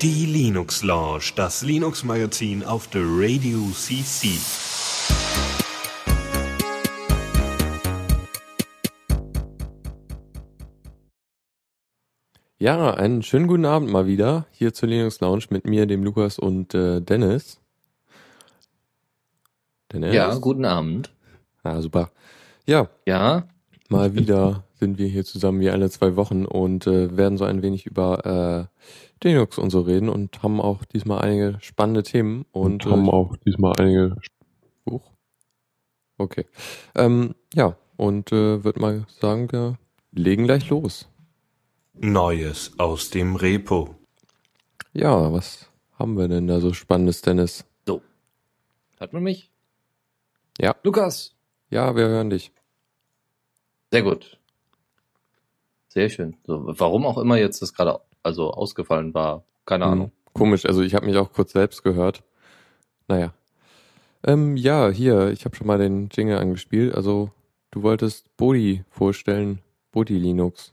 Die Linux Lounge, das Linux Magazin auf der Radio CC. Ja, einen schönen guten Abend mal wieder hier zur Linux Lounge mit mir, dem Lukas und äh, Dennis. Dennis? Ja, guten Abend. Ah, super. Ja. Ja. Mal wieder sind wir hier zusammen wie alle zwei Wochen und äh, werden so ein wenig über äh, Linux und so reden und haben auch diesmal einige spannende Themen und, und haben äh, auch diesmal einige Buch. Okay. Ähm, ja, und äh, würde mal sagen, wir legen gleich los. Neues aus dem Repo. Ja, was haben wir denn da so Spannendes, Dennis? So. Hört man mich? Ja. Lukas. Ja, wir hören dich. Sehr gut. Sehr schön. So, warum auch immer jetzt das gerade also ausgefallen war, keine hm, Ahnung. Komisch, also ich habe mich auch kurz selbst gehört. Naja. Ähm, ja, hier, ich habe schon mal den Jingle angespielt. Also du wolltest Bodi vorstellen, Bodi Linux.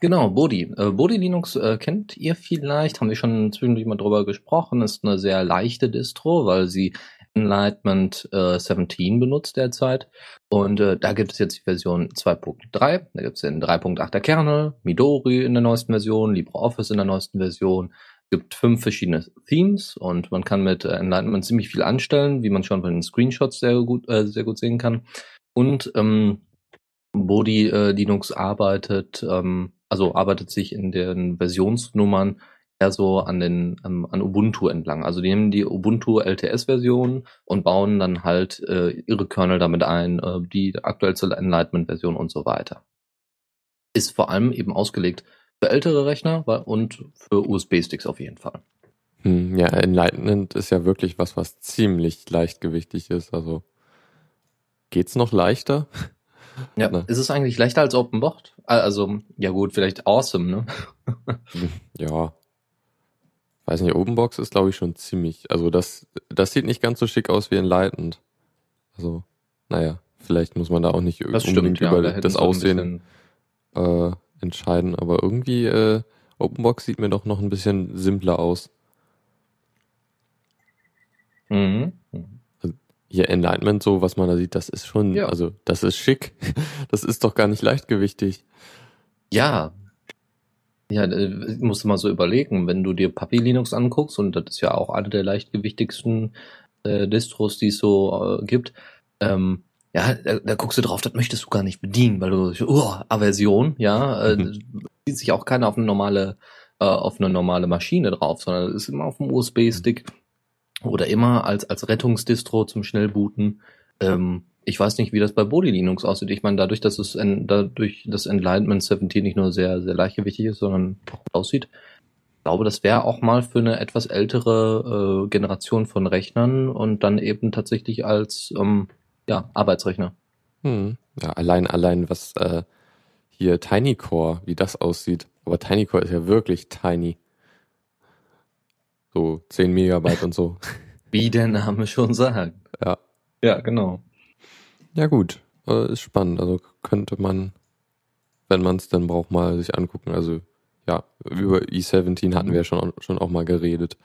Genau, Bodi. Äh, Bodi Linux äh, kennt ihr vielleicht, haben wir schon zwischendurch mal drüber gesprochen, ist eine sehr leichte Distro, weil sie Enlightenment äh, 17 benutzt derzeit. Und äh, da gibt es jetzt die Version 2.3, da gibt es den 3.8er Kernel, Midori in der neuesten Version, LibreOffice in der neuesten Version. Es gibt fünf verschiedene Themes und man kann mit äh, Enlightenment ziemlich viel anstellen, wie man schon von den Screenshots sehr gut, äh, sehr gut sehen kann. Und ähm, Bodi äh, Linux arbeitet ähm, also arbeitet sich in den Versionsnummern eher so an den ähm, an Ubuntu entlang. Also die nehmen die Ubuntu LTS-Version und bauen dann halt äh, ihre Kernel damit ein, äh, die aktuellste Enlightenment-Version und so weiter. Ist vor allem eben ausgelegt für ältere Rechner und für USB-Sticks auf jeden Fall. Hm, ja, Enlightenment ist ja wirklich was, was ziemlich leichtgewichtig ist. Also geht's noch leichter? Ja, ne? ist es eigentlich leichter als OpenBox? Also, ja gut, vielleicht awesome, ne? ja. Weiß nicht, OpenBox ist glaube ich schon ziemlich, also das, das sieht nicht ganz so schick aus wie Enlightened. Also, naja, vielleicht muss man da auch nicht das unbedingt stimmt, über da das Aussehen äh, entscheiden, aber irgendwie äh, OpenBox sieht mir doch noch ein bisschen simpler aus. Mhm. mhm hier Enlightenment, so was man da sieht, das ist schon, ja. also das ist schick. Das ist doch gar nicht leichtgewichtig. Ja. Ja, äh, musst du mal so überlegen, wenn du dir Puppy Linux anguckst, und das ist ja auch eine der leichtgewichtigsten äh, Distros, die es so äh, gibt, ähm, ja, da, da guckst du drauf, das möchtest du gar nicht bedienen, weil du, oh, Aversion, ja, äh, mhm. zieht sich auch keiner auf eine normale, äh, auf eine normale Maschine drauf, sondern ist immer auf dem USB-Stick. Mhm oder immer als, als Rettungsdistro zum Schnellbooten. Ähm, ich weiß nicht, wie das bei Body Linux aussieht. Ich meine, dadurch, dass es en, dadurch das Enlightenment 17 nicht nur sehr, sehr leichtgewichtig ist, sondern auch aussieht. Ich glaube, das wäre auch mal für eine etwas ältere äh, Generation von Rechnern und dann eben tatsächlich als ähm, ja, Arbeitsrechner. Hm. Ja, allein, allein was äh, hier Tiny Core, wie das aussieht. Aber Tiny Core ist ja wirklich tiny. So 10 Megabyte und so. Wie der Name schon sagt. Ja. Ja, genau. Ja, gut. Äh, ist spannend. Also könnte man, wenn man es dann braucht, mal sich angucken. Also ja, über E17 hatten wir schon, schon auch mal geredet.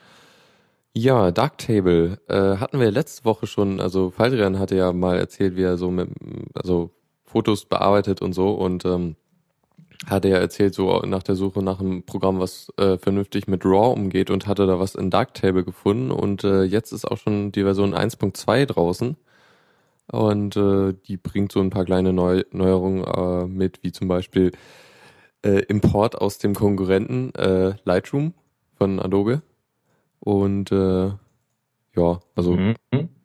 Ja, Darktable äh, hatten wir letzte Woche schon, also Faldrian hatte ja mal erzählt, wie er so mit, also Fotos bearbeitet und so und ähm, hatte ja erzählt, so nach der Suche nach einem Programm, was äh, vernünftig mit RAW umgeht und hatte da was in Darktable gefunden und äh, jetzt ist auch schon die Version 1.2 draußen und äh, die bringt so ein paar kleine Neu Neuerungen äh, mit, wie zum Beispiel äh, Import aus dem Konkurrenten äh, Lightroom von Adobe und äh, ja, also mhm.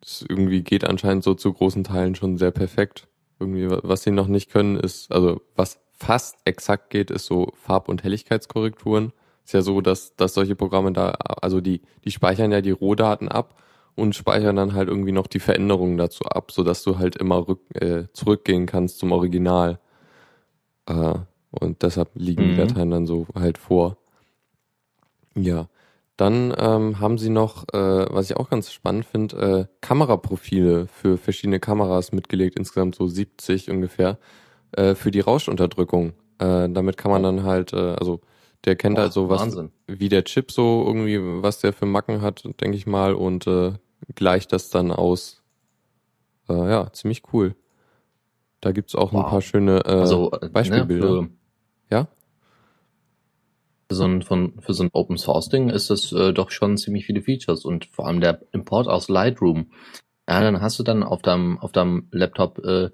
es irgendwie geht anscheinend so zu großen Teilen schon sehr perfekt. Irgendwie, was sie noch nicht können, ist, also was fast exakt geht, ist so Farb- und Helligkeitskorrekturen. Ist ja so, dass, dass solche Programme da, also die, die speichern ja die Rohdaten ab und speichern dann halt irgendwie noch die Veränderungen dazu ab, so dass du halt immer rück, äh, zurückgehen kannst zum Original. Äh, und deshalb liegen mhm. die Dateien dann so halt vor. Ja. Dann ähm, haben sie noch, äh, was ich auch ganz spannend finde, äh, Kameraprofile für verschiedene Kameras mitgelegt, insgesamt so 70 ungefähr. Äh, für die Rauschunterdrückung. Äh, damit kann man dann halt, äh, also der kennt Boah, halt so was, Wahnsinn. wie der Chip so irgendwie, was der für Macken hat, denke ich mal, und äh, gleicht das dann aus. Äh, ja, ziemlich cool. Da gibt's auch ein Wow. paar schöne äh, Also, äh, Beispielbilder. Ne, Ja? für, für, so ein, von, für so ein Open Source Ding ist das äh, doch schon ziemlich viele Features und vor allem der Import aus Lightroom. Ja, dann hast du dann auf deinem, auf deinem Laptop äh,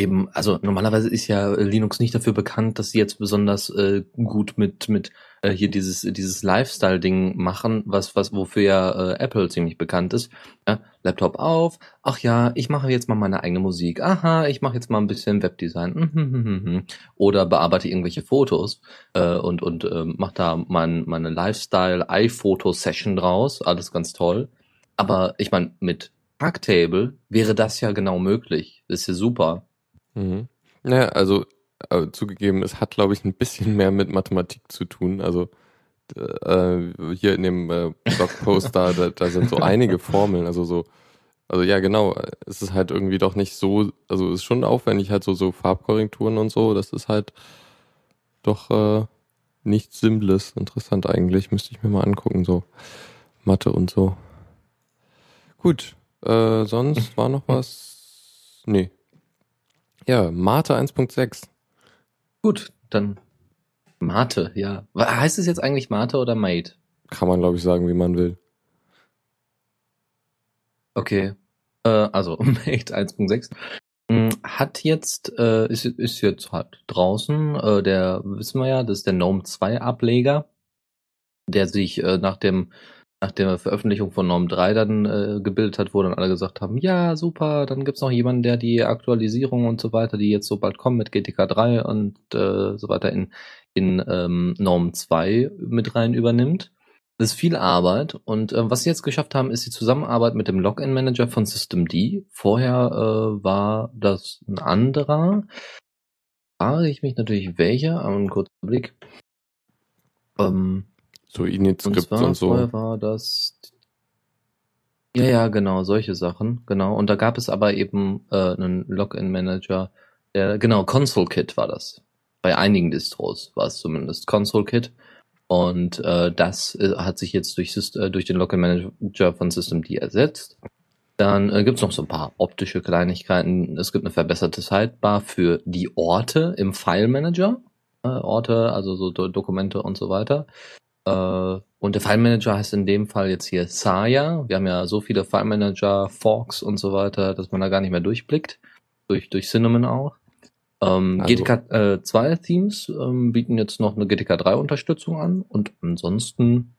eben, also normalerweise ist ja Linux nicht dafür bekannt, dass sie jetzt besonders äh, gut mit, mit äh, hier dieses, dieses Lifestyle-Ding machen, was, was, wofür ja äh, Apple ziemlich bekannt ist. Ja, Laptop auf, ach ja, ich mache jetzt mal meine eigene Musik. Aha, ich mache jetzt mal ein bisschen Webdesign. Mhm, mhm, mhm. Oder bearbeite irgendwelche Fotos äh, und, und äh, mache da mein, meine Lifestyle-iPhoto-Session draus. Alles ganz toll. Aber ich meine, mit Darktable wäre das ja genau möglich. Das ist ja super. Mhm. Naja, also äh, zugegeben, es hat, glaube ich, ein bisschen mehr mit Mathematik zu tun. Also äh, hier in dem äh, Blogpost da, da, da sind so einige Formeln, also so, also ja genau, es ist halt irgendwie doch nicht so, also es ist schon aufwendig, halt so, so Farbkorrekturen und so, das ist halt doch äh, nichts Simples, interessant eigentlich, müsste ich mir mal angucken, so Mathe und so. Gut, äh, sonst war noch was? Nee. Ja, Mate 1.6. Gut, dann Mate, ja. Heißt es jetzt eigentlich Mate oder Mate? Kann man, glaube ich, sagen, wie man will. Okay. Äh, also Mate 1.6 mh, hat jetzt, äh, ist, ist jetzt halt draußen, äh, der, wissen wir ja, das ist der GNOME 2 Ableger, der sich äh, nach dem nach der Veröffentlichung von GNOME 3 dann äh, gebildet hat, wo dann alle gesagt haben, ja, super, dann gibt's noch jemanden, der die Aktualisierung und so weiter, die jetzt so bald kommen mit GTK 3 und äh, so weiter in, in ähm, GNOME 2 mit rein übernimmt. Das ist viel Arbeit und äh, was sie jetzt geschafft haben, ist die Zusammenarbeit mit dem Login-Manager von Systemd. Vorher äh, war das ein anderer. Frage ich mich natürlich welcher, aber einen kurzen Blick. Ähm, So und Init-Skripts zwar und so. vorher war das. Ja, ja, genau, solche Sachen, genau. Und da gab es aber eben äh, einen Login-Manager, der, genau, Console-Kit war das. Bei einigen Distros war es zumindest Console-Kit. Und äh, das äh, hat sich jetzt durch, äh, durch den Login-Manager von Systemd ersetzt. Dann äh, gibt's noch so ein paar optische Kleinigkeiten. Es gibt eine verbesserte Sidebar für die Orte im File-Manager. Äh, Orte, also so Do Dokumente und so weiter. Äh, und der FileManager heißt in dem Fall jetzt hier Saya. Wir haben ja so viele FileManager, Forks und so weiter, dass man da gar nicht mehr durchblickt. Durch, durch Cinnamon auch. Ähm, Also- GTK äh, 2 Themes ähm, bieten jetzt noch eine GTK 3 Unterstützung an und ansonsten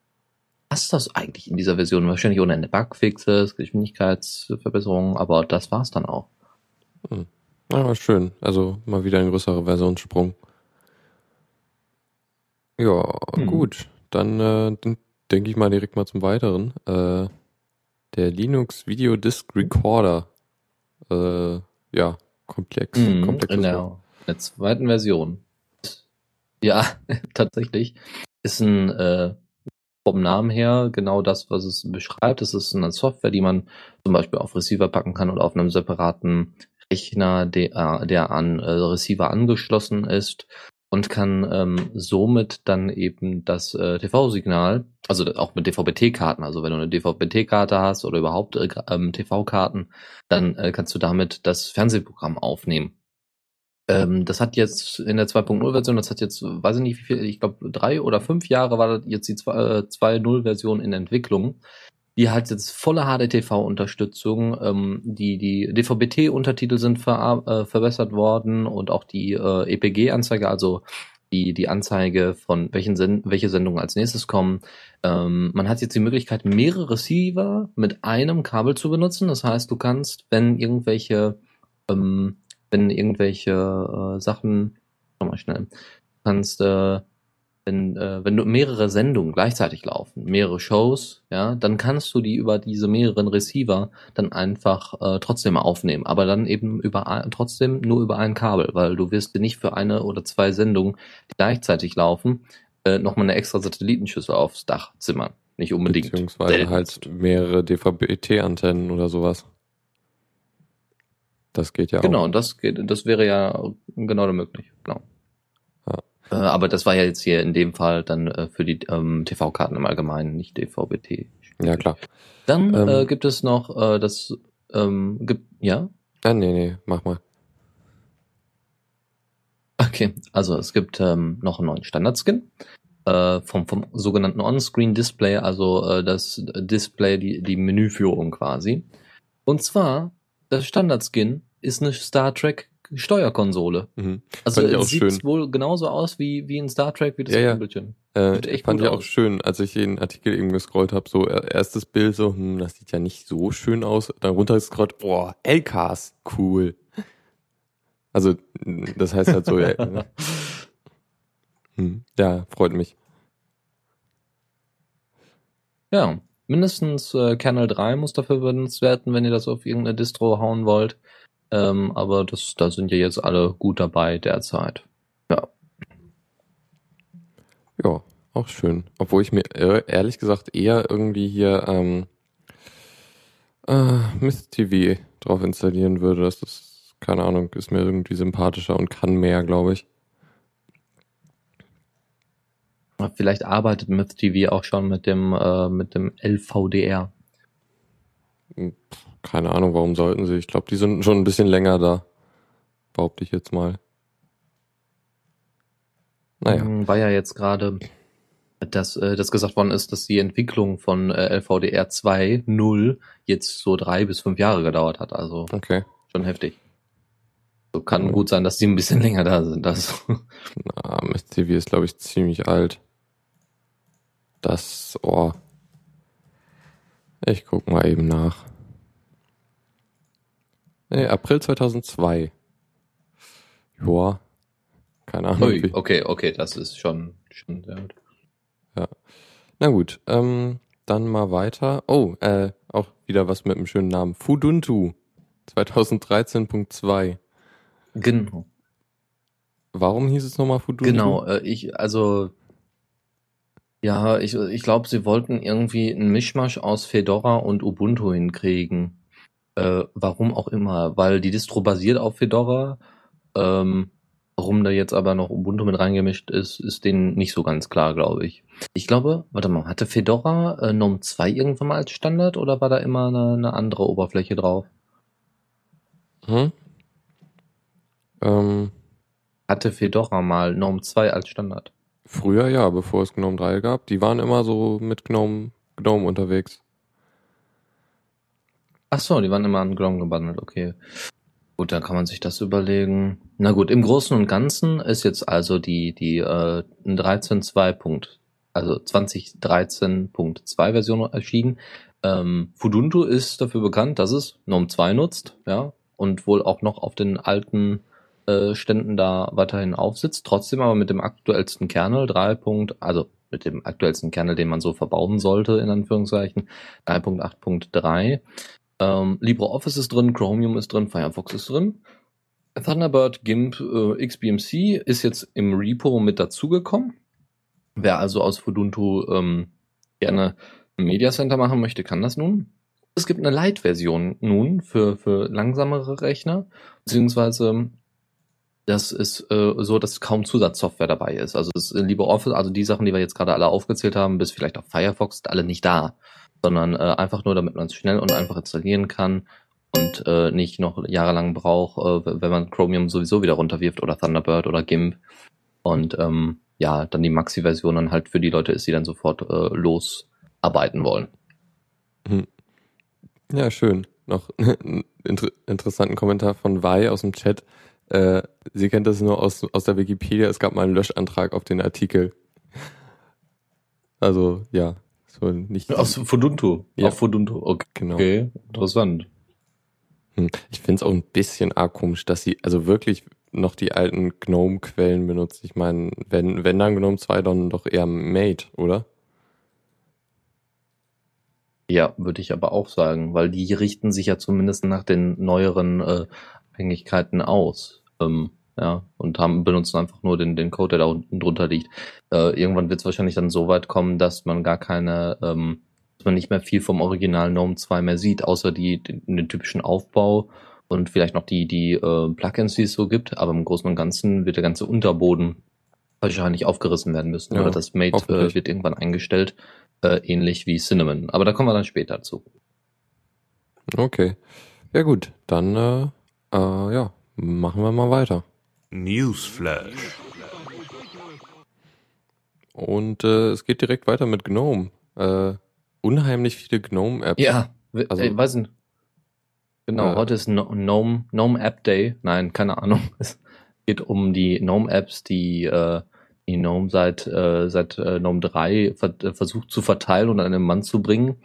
passt das eigentlich in dieser Version. Wahrscheinlich ohne Ende Bugfixes, Geschwindigkeitsverbesserungen, aber das war's dann auch. Ja, schön. Also mal wieder ein größerer Versionssprung. Ja, Hm. gut. Dann, äh, dann denke ich mal direkt mal zum Weiteren. Äh, der Linux Video Disk Recorder. Äh, ja, komplex. Mhm, Wort. der, in der zweiten Version. Ja, tatsächlich. Ist ein äh, vom Namen her genau das, was es beschreibt. Es ist eine Software, die man zum Beispiel auf Receiver packen kann oder auf einem separaten Rechner, der, der an äh, Receiver angeschlossen ist und kann ähm, somit dann eben das äh, TV-Signal, also auch mit DVB-T-Karten, also wenn du eine DVB-T-Karte hast oder überhaupt äh, ähm, TV-Karten, dann äh, kannst du damit das Fernsehprogramm aufnehmen. Ähm, das hat jetzt in der 2.0-Version, das hat jetzt, weiß ich nicht wie viel, ich glaube drei oder fünf Jahre war das jetzt die zwei- äh, 2.0-Version in Entwicklung. Die hat jetzt volle HDTV-Unterstützung. Ähm, die die DVB-T-Untertitel sind ver äh, verbessert worden und auch die äh, EPG-Anzeige, also die, die Anzeige von welchen Sen welche Sendungen als nächstes kommen. Ähm, man hat jetzt die Möglichkeit, mehrere Receiver mit einem Kabel zu benutzen. Das heißt, du kannst, wenn irgendwelche, ähm, wenn irgendwelche äh, Sachen, mal schnell, kannst, äh, wenn, äh, wenn du mehrere Sendungen gleichzeitig laufen, mehrere Shows, ja, dann kannst du die über diese mehreren Receiver dann einfach äh, trotzdem aufnehmen, aber dann eben über ein, trotzdem nur über ein Kabel, weil du wirst nicht für eine oder zwei Sendungen, die gleichzeitig laufen, äh, nochmal eine extra Satellitenschüssel aufs Dach zimmern. Nicht unbedingt. Beziehungsweise Seltenst. halt mehrere DVB-T-Antennen oder sowas. Das geht ja Genau, auch. und das geht, das wäre ja genau möglich. Genau. Äh, aber das war ja jetzt hier in dem Fall dann äh, für die ähm, TV-Karten im Allgemeinen, nicht DVB-T. Ja, klar. Dann Ähm. äh, gibt es noch äh, das ähm, gibt ja Ah, nee, nee, mach mal. okay also es gibt ähm, noch einen neuen Standard-Skin äh, vom vom sogenannten On-Screen-Display also äh, das Display die die Menüführung quasi und zwar das Standard-Skin ist eine Star Trek Steuerkonsole Mhm. also es sieht schön. wohl genauso aus wie wie in Star Trek wie das Ja, ja. Bildschirm Äh, Sieht echt fand ich auch aus. schön, als ich den Artikel eben gescrollt habe, so äh, erstes Bild so, hm, das sieht ja nicht so schön aus. Dann runtergescrollt, boah, LKs, cool. Also, mh, das heißt halt so, ja, ne? hm, ja, freut mich. Ja, mindestens äh, Kernel 3 muss dafür benutzt werden, wenn ihr das auf irgendeine Distro hauen wollt. Ähm, aber das, da sind ja jetzt alle gut dabei derzeit. Ja, auch schön. Obwohl ich mir äh, ehrlich gesagt eher irgendwie hier ähm, äh, Mist TV drauf installieren würde. Das ist, keine Ahnung, ist mir irgendwie sympathischer und kann mehr, glaube ich. Vielleicht arbeitet Myth TV auch schon mit dem, äh, mit dem LVDR. Keine Ahnung, warum sollten sie. Ich glaube, die sind schon ein bisschen länger da. Behaupte ich jetzt mal. Naja. Hm, War ja jetzt gerade, dass, äh, dass gesagt worden ist, dass die Entwicklung von äh, LVDR 2.0 jetzt so drei bis fünf Jahre gedauert hat. Also Okay. schon heftig. So kann Ja. gut sein, dass die ein bisschen länger da sind. Also. Na, Mist TV ist, glaube ich, ziemlich alt. Das, oh. Ich guck mal eben nach. Nee, April 2002. Joa. Keine Ahnung. Ui, okay, okay, das ist schon, schon sehr gut. Na gut, ähm, dann mal weiter. Oh, äh, auch wieder was mit einem schönen Namen. Fuduntu 2013.2. Genau. Warum hieß es nochmal Fuduntu? Genau, äh, ich, also, ja, ich, ich glaube, sie wollten irgendwie einen Mischmasch aus Fedora und Ubuntu hinkriegen. Äh, warum auch immer, weil die Distro basiert auf Fedora. Ähm, warum da jetzt aber noch Ubuntu mit reingemischt ist, ist denen nicht so ganz klar, glaube ich. Ich glaube, warte mal, hatte Fedora äh, GNOME 2 irgendwann mal als Standard oder war da immer eine, eine andere Oberfläche drauf? Hm? Ähm, Hatte Fedora mal GNOME 2 als Standard? früher ja, bevor es GNOME 3 gab. Die waren immer so mit GNOME, GNOME unterwegs. Ach so, die waren immer an GNOME gebundelt, okay. Gut, dann kann man sich das überlegen. Na gut, im Großen und Ganzen ist jetzt also die, die äh, 13.2. Punkt, also 2013.2 Version erschienen. Ähm, Fuduntu ist dafür bekannt, dass es GNOME 2 nutzt, ja, und wohl auch noch auf den alten äh, Ständen da weiterhin aufsitzt, trotzdem aber mit dem aktuellsten Kernel 3. Punkt, also mit dem aktuellsten Kernel, den man so verbauen sollte, in Anführungszeichen, 3.8.3. Ähm, LibreOffice ist drin, Chromium ist drin, Firefox ist drin. Thunderbird, GIMP, äh, XBMC ist jetzt im Repo mit dazugekommen. Wer also aus Fuduntu ähm, gerne ein Media Center machen möchte, kann das nun. Es gibt eine Light-Version nun für, für langsamere Rechner, beziehungsweise das ist äh, so, dass kaum Zusatzsoftware dabei ist. Also das ist LibreOffice, also die Sachen, die wir jetzt gerade alle aufgezählt haben, bis vielleicht auf Firefox, sind alle nicht da sondern äh, einfach nur, damit man es schnell und einfach installieren kann und äh, nicht noch jahrelang braucht, äh, wenn man Chromium sowieso wieder runterwirft oder Thunderbird oder GIMP. Und ähm, ja, dann die Maxi-Version dann halt für die Leute ist, die dann sofort äh, losarbeiten wollen. Ja, schön. Noch einen inter interessanten Kommentar von Wei aus dem Chat. Äh, sie kennt das nur aus, aus der Wikipedia. Es gab mal einen Löschantrag auf den Artikel. Also, ja. So nicht, Aus Fuduntu. Ja. Auf Fuduntu. Okay. genau. okay. Interessant. Hm. Ich finde es auch ein bisschen arg komisch, dass sie also wirklich noch die alten GNOME-Quellen benutzt. Ich meine, wenn, wenn dann GNOME 2, dann doch eher Mate, oder? Ja, würde ich aber auch sagen, weil die richten sich ja zumindest nach den neueren äh, Abhängigkeiten aus. Ähm, ja, und haben, benutzen einfach nur den, den Code, der da unten drunter liegt. Äh, irgendwann wird es wahrscheinlich dann so weit kommen, dass man gar keine, ähm, dass man nicht mehr viel vom Original GNOME 2 mehr sieht, außer die, den, den typischen Aufbau und vielleicht noch die, die äh, Plugins, die es so gibt. Aber im Großen und Ganzen wird der ganze Unterboden wahrscheinlich aufgerissen werden müssen. Ja, oder das Mate äh, wird irgendwann eingestellt, äh, ähnlich wie Cinnamon. Aber da kommen wir dann später zu. Okay. Ja gut, dann äh, äh, ja, machen wir mal weiter. Newsflash. Und äh, es geht direkt weiter mit GNOME. Äh, unheimlich viele GNOME-Apps. Ja, Also- äh, weiß nicht. Genau, Äh. heute ist no Gnome, Gnome App Day. Nein, keine Ahnung. Es geht um die Gnome Apps, die, äh, die Gnome seit, äh, seit äh, Gnome 3 ver äh, versucht zu verteilen und an einen Mann zu bringen.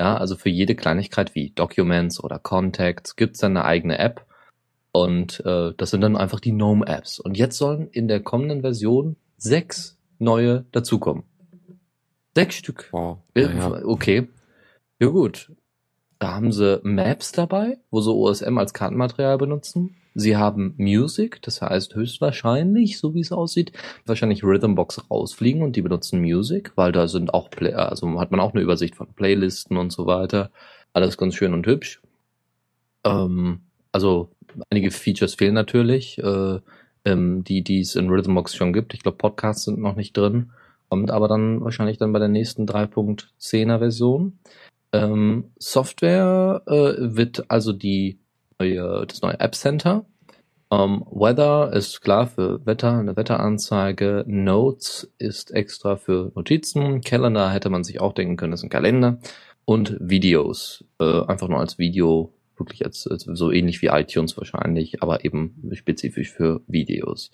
Ja, also für jede Kleinigkeit wie Documents oder Contacts gibt's dann eine eigene App. Und äh, das sind dann einfach die Gnome Apps. Und jetzt sollen in der kommenden Version sechs neue dazukommen. Sechs Stück. Wow. Äh, Naja. Okay. Ja gut. Da haben sie Maps dabei, wo sie OSM als Kartenmaterial benutzen. Sie haben Music, das heißt höchstwahrscheinlich, so wie es aussieht, wahrscheinlich Rhythmbox rausfliegen und die benutzen Music, weil da sind auch Play also hat man auch eine Übersicht von Playlisten und so weiter. Alles ganz schön und hübsch. Ähm, also einige Features fehlen natürlich, äh, ähm, die die es in Rhythmbox schon gibt. Ich glaube, Podcasts sind noch nicht drin. Kommt aber dann wahrscheinlich dann bei der nächsten 3.10er Version. Ähm, Software äh, wird also die neue, das neue App Center. Ähm, Weather ist klar für Wetter, eine Wetteranzeige. Notes ist extra für Notizen. Calendar hätte man sich auch denken können, ist ein Kalender. Und Videos, äh, einfach nur als Video, wirklich als, als so ähnlich wie iTunes wahrscheinlich, aber eben spezifisch für Videos.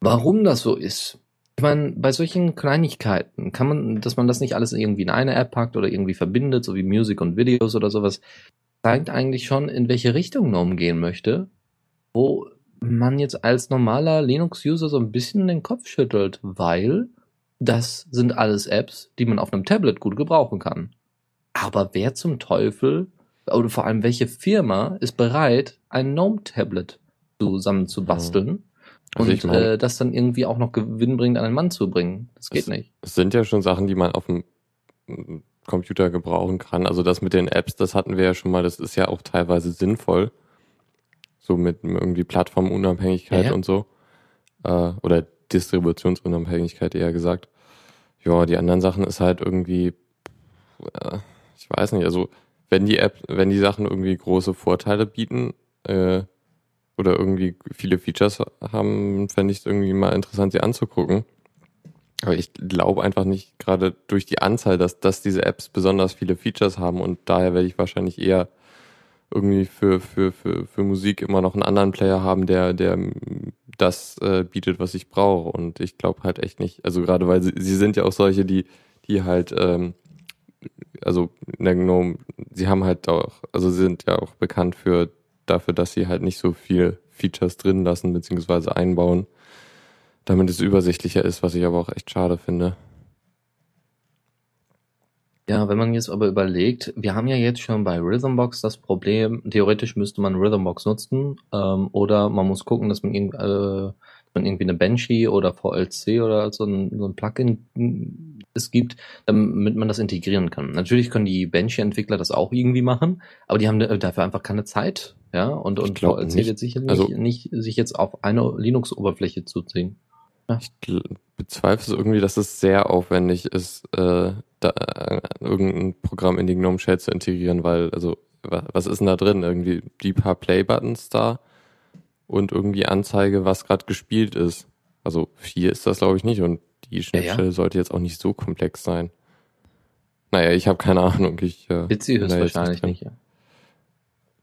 Warum das so ist, ich meine, bei solchen Kleinigkeiten kann man, dass man das nicht alles irgendwie in eine App packt oder irgendwie verbindet, so wie Music und Videos oder sowas, zeigt eigentlich schon, in welche Richtung Gnome gehen möchte, wo man jetzt als normaler Linux-User so ein bisschen den Kopf schüttelt, weil das sind alles Apps, die man auf einem Tablet gut gebrauchen kann. Aber wer zum Teufel, oder vor allem welche Firma ist bereit, ein Gnome-Tablet zusammenzubasteln? Also und ich meine- äh, das dann irgendwie auch noch gewinnbringend an einen Mann zu bringen. Das geht Es- nicht. Es sind ja schon Sachen, die man auf dem mm, Computer gebrauchen kann. Also das mit den Apps, das hatten wir ja schon mal, das ist ja auch teilweise sinnvoll. So mit irgendwie Plattformunabhängigkeit Ja, ja. und so. Äh, oder Distributionsunabhängigkeit eher gesagt. Ja, die anderen Sachen ist halt irgendwie, äh, ich weiß nicht, also wenn die App, wenn die Sachen irgendwie große Vorteile bieten, äh, oder irgendwie viele Features haben, fände ich es irgendwie mal interessant, sie anzugucken. Aber ich glaube einfach nicht gerade durch die Anzahl, dass, dass diese Apps besonders viele Features haben und daher werde ich wahrscheinlich eher irgendwie für, für, für, für Musik immer noch einen anderen Player haben, der, der das äh, bietet, was ich brauche. Und ich glaube halt echt nicht, also gerade weil sie, sie sind ja auch solche, die, die halt, ähm, also in der GNOME, sie haben halt auch, also sie sind ja auch bekannt für dafür, dass sie halt nicht so viel Features drin lassen beziehungsweise einbauen, damit es übersichtlicher ist, was ich aber auch echt schade finde. Ja, wenn man jetzt aber überlegt, wir haben ja jetzt schon bei Rhythmbox das Problem, theoretisch müsste man Rhythmbox nutzen, ähm, oder man muss gucken, dass man, irg äh, man irgendwie eine Banshee oder VLC oder so ein, so ein Plugin mm, es gibt, damit man das integrieren kann. Natürlich können die Banshee-Entwickler das auch irgendwie machen, aber die haben äh, dafür einfach keine Zeit, ja, und, und VLC nicht. wird sicherlich Also- nicht sich jetzt auf eine Linux-Oberfläche zuziehen. Ich gl- bezweifle irgendwie, dass es sehr aufwendig ist, äh, da, äh, irgendein Programm in die GNOME Shell zu integrieren, weil, also, wa- was ist denn da drin? Irgendwie die paar Play-Buttons da und irgendwie Anzeige, was gerade gespielt ist. Also viel ist das, glaube ich, nicht und die Schnittstelle sollte jetzt auch nicht so komplex sein. Naja, ich habe keine Ahnung. Ich, äh, da jetzt höchstwahrscheinlich drin. nicht, ja.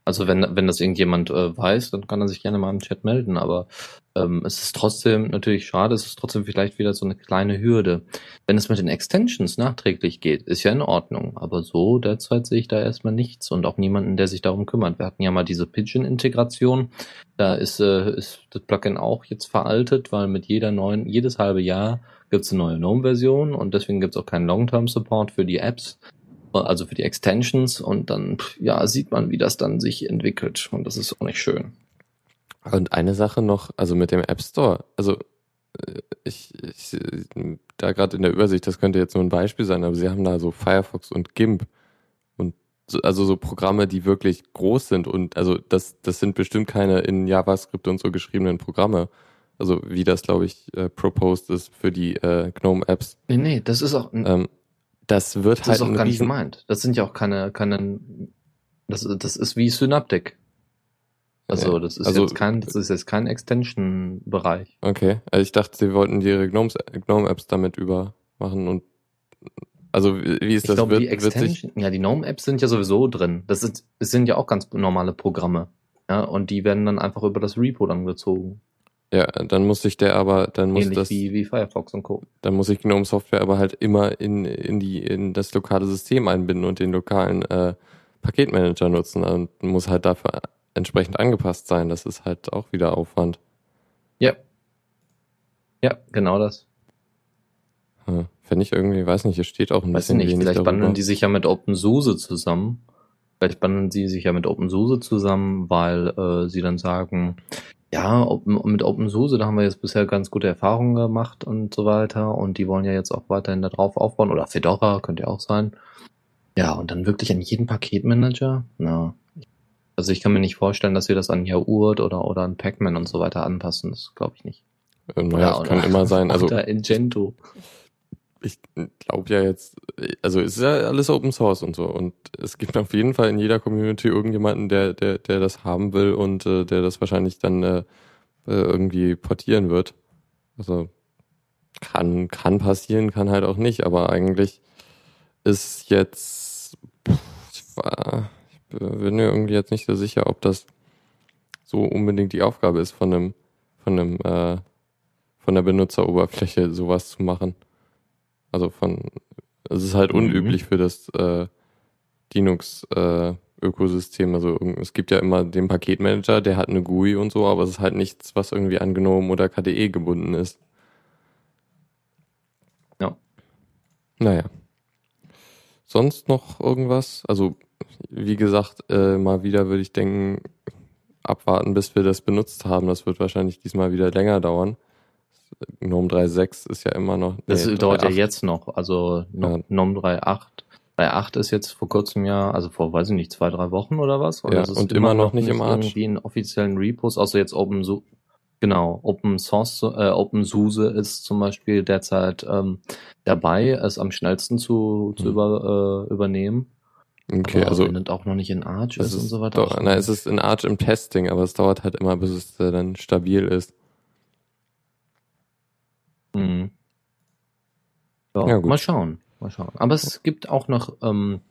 Also wenn, wenn das irgendjemand äh, weiß, dann kann er sich gerne mal im Chat melden, aber ähm, es ist trotzdem natürlich schade, es ist trotzdem vielleicht wieder so eine kleine Hürde. Wenn es mit den Extensions nachträglich geht, ist ja in Ordnung, aber so derzeit sehe ich da erstmal nichts und auch niemanden, der sich darum kümmert. Wir hatten ja mal diese Pigeon-Integration, da ist, äh, ist das Plugin auch jetzt veraltet, weil mit jeder neuen, jedes halbe Jahr gibt's eine neue GNOME-Version und deswegen gibt's auch keinen Long-Term-Support für die Apps also für die Extensions und dann ja sieht man, wie das dann sich entwickelt und das ist auch nicht schön. Und eine Sache noch, also mit dem App Store, also äh, ich, ich da gerade in der Übersicht, das könnte jetzt nur ein Beispiel sein, aber sie haben da so Firefox und GIMP und so, also so Programme, die wirklich groß sind und also das das sind bestimmt keine in JavaScript und so geschriebenen Programme. also wie das, glaube ich, äh, proposed ist für die äh, GNOME-Apps. Nee, nee, das ist auch, Ähm, das wird das halt ist auch gar nicht gemeint. Das sind ja auch keine, keine, das, das ist wie Synaptic. Also, das ist also- jetzt kein, das ist jetzt kein Extension-Bereich. Okay, also ich dachte, sie wollten ihre GNOME-Apps damit übermachen und also wie ist Ich das? glaube, wird, die Extension, ja, die GNOME-Apps sind ja sowieso drin. Das, ist, das sind ja auch ganz normale Programme. Ja, und die werden dann einfach über das Repo dann gezogen. ja, dann muss sich der aber, dann muss Ähnlich das, wie, wie Firefox und Co. dann muss ich GNOME Software aber halt immer in, in die, in das lokale System einbinden und den lokalen äh, Paketmanager nutzen und muss halt dafür entsprechend angepasst sein. Das ist halt auch wieder Aufwand. Ja. Ja, genau das. Hm. Fände ich irgendwie, weiß nicht, hier steht auch ein Weiß bisschen nicht, wenig vielleicht darüber. bandeln die sich ja mit OpenSUSE zusammen. Vielleicht bandeln sie sich ja mit OpenSUSE zusammen, weil äh, sie dann sagen, ja, mit OpenSUSE, da haben wir jetzt bisher ganz gute Erfahrungen gemacht und so weiter. Und die wollen ja jetzt auch weiterhin da drauf aufbauen. Oder Fedora könnte ja auch sein. Ja, und dann wirklich an jeden Paketmanager? Na, also ich kann mir nicht vorstellen, dass wir das an Yaourt oder, oder an Pacman und so weiter anpassen. Das glaube ich nicht. Äh, naja, es kann immer sein. Also Oder Ingento. ich glaube ja jetzt, also es ist ja alles Open Source und so und es gibt auf jeden Fall in jeder Community irgendjemanden, der, der, der das haben will und äh, der das wahrscheinlich dann äh, äh, irgendwie portieren wird. Also kann, kann passieren, kann halt auch nicht, aber eigentlich ist jetzt, pff, ich, war, bin mir irgendwie jetzt nicht so sicher, ob das so unbedingt die Aufgabe ist von einem, von einem, äh, von der Benutzeroberfläche sowas zu machen. Also von, es ist halt Mhm. unüblich für das äh, Linux-Ökosystem. also irgend- es gibt ja immer den Paketmanager, der hat eine GUI und so, aber es ist halt nichts, was irgendwie an GNOME oder KDE gebunden ist. Ja. Naja. Sonst noch irgendwas? Also, wie gesagt, äh, mal wieder würde ich denken, abwarten, bis wir das benutzt haben. Das wird wahrscheinlich diesmal wieder länger dauern. GNOME 3.6 ist ja immer noch. Das nee, dauert ja 3.8. jetzt noch. Also Ja. NOM 3.8. 3.8 ist jetzt vor kurzem ja, also vor, weiß ich nicht, zwei, drei Wochen oder was? Oder Ja, und immer noch nicht im Arch. Irgendwie in offiziellen Repos, außer jetzt Open Genau, Open Source, äh, OpenSUSE ist zum Beispiel derzeit ähm, dabei, es am schnellsten zu, zu Mhm. über, äh, übernehmen. Okay, Aber also wenn auch noch nicht in Arch es ist, und ist, so weiter. doch, na, es ist in Arch im Testing, aber es dauert halt immer, bis es äh, dann stabil ist. Mhm. Ja, Ja, gut. mal schauen, mal schauen. Aber es gibt auch noch, ähm,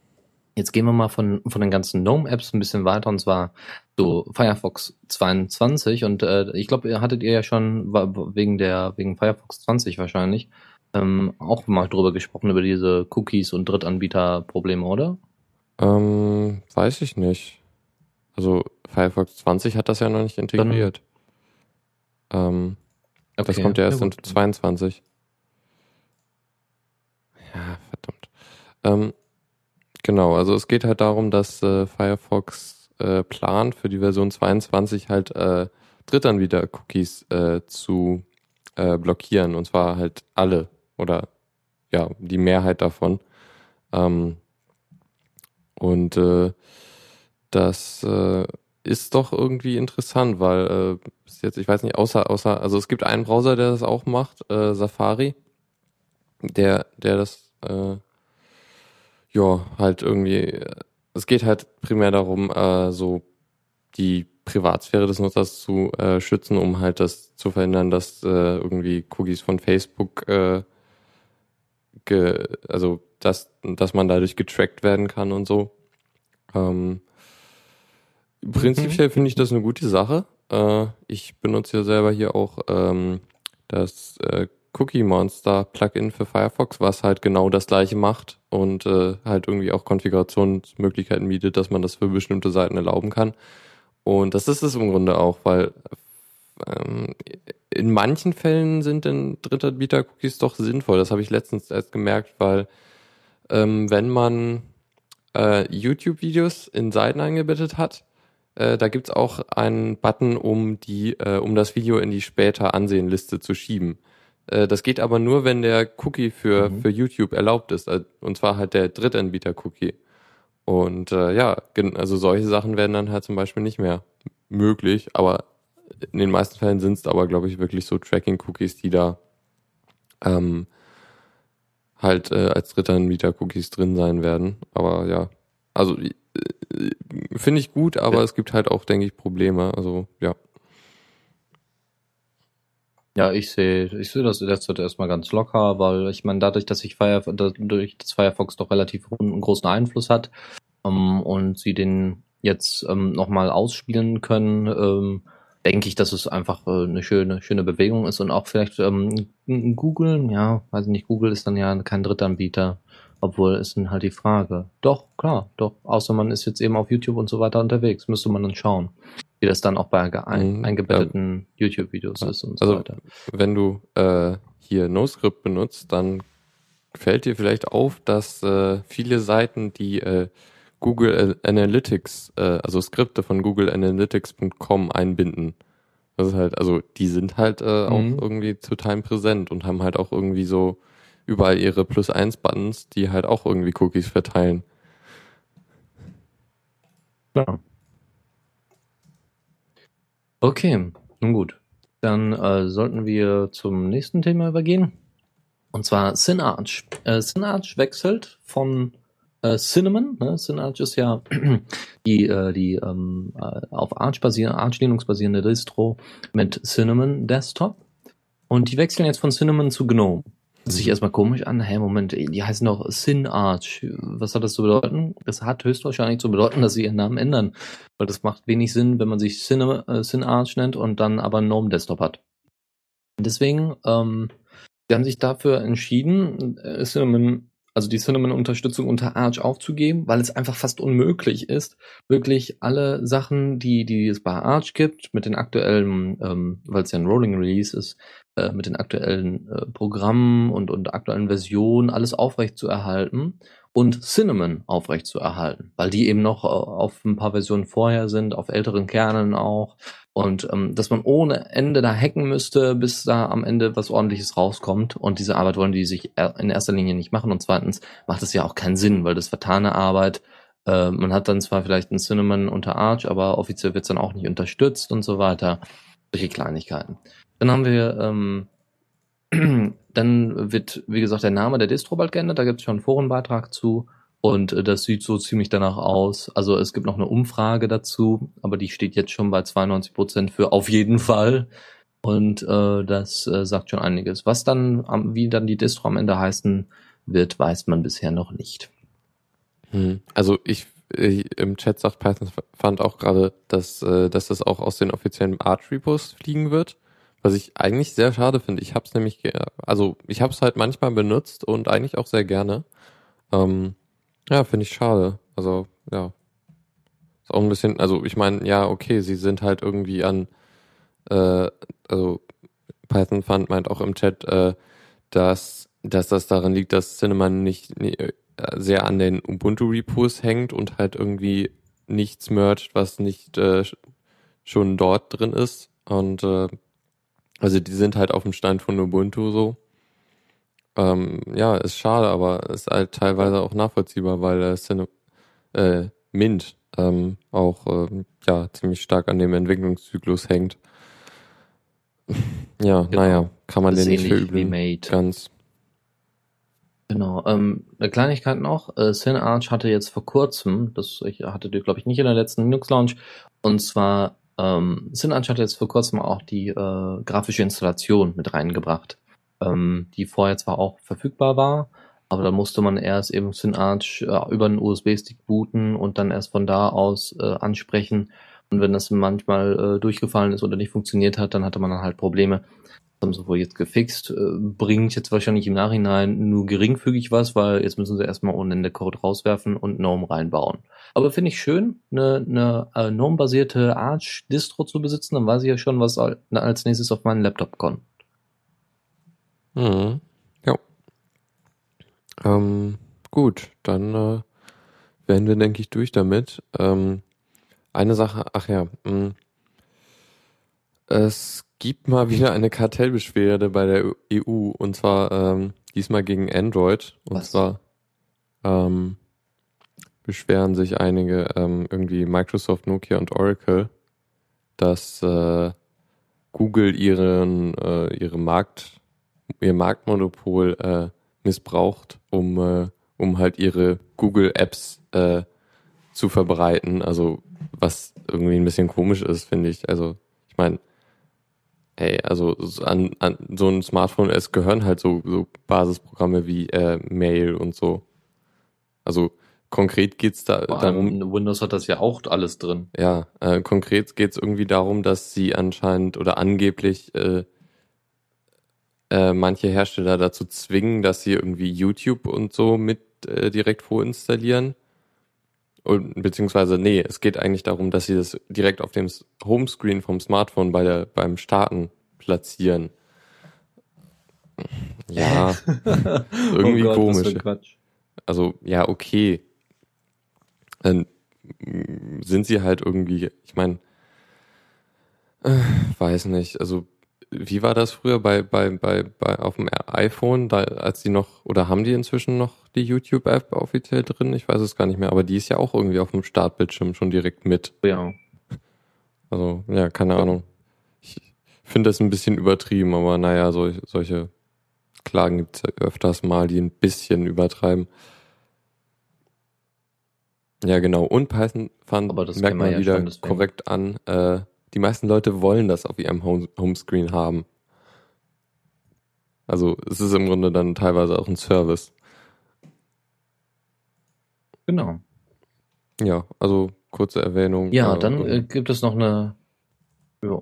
jetzt gehen wir mal von, von den ganzen GNOME-Apps ein bisschen weiter und zwar so Firefox 22 und äh, ich glaube, ihr hattet ihr ja schon wegen der, wegen Firefox 20 wahrscheinlich, ähm, auch mal drüber gesprochen, über diese Cookies und Drittanbieter-Probleme, oder? Ähm, weiß ich nicht. Also Firefox 20 hat das ja noch nicht integriert. ähm, das Okay, kommt ja erst ja in gut. 22. Ja, verdammt. Ähm, genau, also es geht halt darum, dass äh, Firefox äh, plant für die Version 22 halt äh, Drittanbieter-Cookies äh, zu äh, blockieren und zwar halt alle oder ja, die Mehrheit davon. Ähm, und äh, das äh, ist doch irgendwie interessant, weil äh, bis jetzt, ich weiß nicht, außer, außer, also es gibt einen Browser, der das auch macht, äh, Safari, der, der das, äh, ja, halt irgendwie, äh, es geht halt primär darum, äh, so die Privatsphäre des Nutzers zu äh, schützen, um halt das zu verhindern, dass äh, irgendwie Cookies von Facebook, äh, ge, also dass, dass man dadurch getrackt werden kann und so. Ähm, prinzipiell finde ich das eine gute Sache. Äh, ich benutze ja selber hier auch ähm, das äh, Cookie Monster Plugin für Firefox, was halt genau das gleiche macht und äh, halt irgendwie auch Konfigurationsmöglichkeiten bietet, dass man das für bestimmte Seiten erlauben kann. Und das ist es im Grunde auch, weil ähm, in manchen Fällen sind denn Drittanbieter-Cookies doch sinnvoll. Das habe ich letztens erst gemerkt, weil ähm, wenn man äh, YouTube-Videos in Seiten eingebettet hat, äh, da gibt's auch einen Button, um die, äh, um das Video in die später Ansehen-Liste zu schieben. Äh, das geht aber nur, wenn der Cookie für, Mhm. für YouTube erlaubt ist, äh, und zwar halt der Drittanbieter-Cookie. Und äh, ja, also solche Sachen werden dann halt zum Beispiel nicht mehr möglich, aber in den meisten Fällen sind es aber, glaube ich, wirklich so Tracking-Cookies, die da ähm, halt äh, als dritter Anbieter-Cookies drin sein werden. Aber ja, also äh, finde ich gut, aber Ja. es gibt halt auch, denke ich, Probleme. Also ja. Ja, ich sehe, ich sehe das derzeit erstmal ganz locker, weil ich meine, dadurch, dass ich Fire, dadurch, dass Firefox doch relativ großen Einfluss hat ähm, und sie den jetzt ähm, nochmal ausspielen können, ähm, denke ich, dass es einfach äh, eine schöne, schöne Bewegung ist und auch vielleicht ähm, Google, ja, weiß ich nicht, Google ist dann ja kein Drittanbieter, obwohl ist dann halt die Frage. Doch, klar, doch, außer man ist jetzt eben auf YouTube und so weiter unterwegs, müsste man dann schauen, wie das dann auch bei ein, Mhm, eingebetteten YouTube-Videos Ja, ist und so also weiter. wenn du äh, hier NoScript benutzt, dann fällt dir vielleicht auf, dass äh, viele Seiten, die äh, Google Analytics, äh, also Skripte von Google Analytics.com einbinden, das ist halt, also die sind halt äh, auch Mhm. irgendwie total präsent und haben halt auch irgendwie so überall ihre Plus 1 Buttons, die halt auch irgendwie Cookies verteilen. Klar. Okay, nun gut. Dann äh, sollten wir zum nächsten Thema übergehen. Und zwar Synarch. Äh, Synarch wechselt von äh, Cinnamon. Ne? Synarch ist ja die, äh, die ähm, äh, auf Arch basierende, Arch Linux basierende Distro mit Cinnamon Desktop. Und die wechseln jetzt von Cinnamon zu GNOME. Sich erstmal komisch an. Hä, Moment, die heißen doch Synarch. Was hat das zu bedeuten? Das hat höchstwahrscheinlich zu bedeuten, dass sie ihren Namen ändern. Weil das macht wenig Sinn, wenn man sich Cine, äh, Synarch nennt und dann aber einen GNOME Desktop hat. Deswegen, ähm, die haben sich dafür entschieden, äh, Cinnamon, also die Cinnamon-Unterstützung unter Arch aufzugeben, weil es einfach fast unmöglich ist, wirklich alle Sachen, die, die es bei Arch gibt, mit den aktuellen, ähm, weil es ja ein Rolling Release ist, äh, mit den aktuellen äh, Programmen und, und aktuellen Versionen alles aufrecht zu erhalten und Cinnamon aufrecht zu erhalten, weil die eben noch äh, auf ein paar Versionen vorher sind, auf älteren Kernen auch und ähm, dass man ohne Ende da hacken müsste, bis da am Ende was ordentliches rauskommt und diese Arbeit wollen die sich in erster Linie nicht machen und zweitens macht es ja auch keinen Sinn, weil das vertane Arbeit äh, man hat dann zwar vielleicht ein Cinnamon unter Arch, aber offiziell wird es dann auch nicht unterstützt und so weiter. Solche Kleinigkeiten. Dann haben wir ähm, dann wird, wie gesagt, der Name der Distro bald geändert. Da gibt es schon einen Forenbeitrag zu. Und äh, das sieht so ziemlich danach aus. Also es gibt noch eine Umfrage dazu, aber die steht jetzt schon bei 92 Prozent für auf jeden Fall. Und äh, das äh, sagt schon einiges. Was dann, wie dann die Distro am Ende heißen wird, weiß man bisher noch nicht. Hm. Also ich, ich im Chat sagt Python fand auch gerade, dass, äh, dass das auch aus den offiziellen Arch-Repos fliegen wird. Was ich eigentlich sehr schade finde. Ich habe es nämlich, also ich habe es halt manchmal benutzt und eigentlich auch sehr gerne. Ähm, ja, finde ich schade. Also ja, ist auch ein bisschen, also ich meine, ja, okay, sie sind halt irgendwie an, äh, also Python Fund meint auch im Chat, äh, dass, dass das daran liegt, dass Cinnamon nicht, nie- äh, sehr an den Ubuntu-Repos hängt und halt irgendwie nichts mercht, was nicht äh, sch- schon dort drin ist. Und äh, also die sind halt auf dem Stand von Ubuntu so. Ähm, ja, ist schade, aber ist halt teilweise auch nachvollziehbar, weil äh, Cine äh, Mint ähm, auch ähm, ja ziemlich stark an dem Entwicklungszyklus hängt. ja, Genau. naja, kann man den nicht verübeln. Ganz. Genau. Ähm, eine Kleinigkeit noch. Äh, Synarch hatte jetzt vor kurzem, das ich hatte glaube ich, nicht in der letzten Linux Launch, und zwar ähm, Synarch hatte jetzt vor kurzem auch die äh, grafische Installation mit reingebracht, ähm, die vorher zwar auch verfügbar war, aber da musste man erst eben Synarch äh, über einen USB-Stick booten und dann erst von da aus äh, ansprechen. Und wenn das manchmal äh, durchgefallen ist oder nicht funktioniert hat, dann hatte man dann halt Probleme haben sie wohl jetzt gefixt, äh, bringt jetzt wahrscheinlich im Nachhinein nur geringfügig was, weil jetzt müssen sie erstmal ohne Ende Code rauswerfen und GNOME reinbauen. Aber finde ich schön, eine, eine äh, GNOME-basierte Arch-Distro zu besitzen, dann weiß ich ja schon, was al- als nächstes auf meinen Laptop kommt. Mhm. Ja. Ähm, gut, dann äh, wären wir, denke ich, durch damit. Ähm, eine Sache, ach ja, mh, es gibt mal wieder eine Kartellbeschwerde bei der EU und zwar ähm, diesmal gegen Android. Und Was? zwar ähm, beschweren sich einige, ähm, irgendwie Microsoft, Nokia und Oracle, dass äh, Google ihren, äh, ihre Markt, ihr Marktmonopol äh, missbraucht, um, äh, um halt ihre Google Apps äh, zu verbreiten. Also was irgendwie ein bisschen komisch ist, finde ich. Also ich meine, hey, also an, an so ein Smartphone, es gehören halt so, so Basisprogramme wie äh, Mail und so. Also konkret geht's da Vor darum. Windows hat das ja auch alles drin. Ja, äh, konkret geht's irgendwie darum, dass sie anscheinend oder angeblich äh, äh, manche Hersteller dazu zwingen, dass sie irgendwie YouTube und so mit äh, direkt vorinstallieren. Beziehungsweise, nee, es geht eigentlich darum, dass sie das direkt auf dem Homescreen vom Smartphone bei der, beim Starten platzieren. Ja, irgendwie oh Gott, komisch. Also, ja, okay. Dann mm, sind sie halt irgendwie, ich meine, äh, weiß nicht, also wie war das früher bei, bei, bei, bei auf dem iPhone, da, als die noch, oder haben die inzwischen noch die YouTube-App offiziell drin? Ich weiß es gar nicht mehr, aber die ist ja auch irgendwie auf dem Startbildschirm schon direkt mit. Ja. Also, ja, keine Ahnung. Ich finde das ein bisschen übertrieben, aber naja, solche, solche Klagen gibt es ja öfters mal, die ein bisschen übertreiben. Ja, genau. Und Python fand, Aber das merkt man ja wieder schon, korrekt an. Äh, die meisten Leute wollen das auf ihrem Home Homescreen haben. Also es ist im Grunde dann teilweise auch ein Service. Genau. Ja, also kurze Erwähnung. Ja, äh, dann äh, gibt es noch eine. Ja.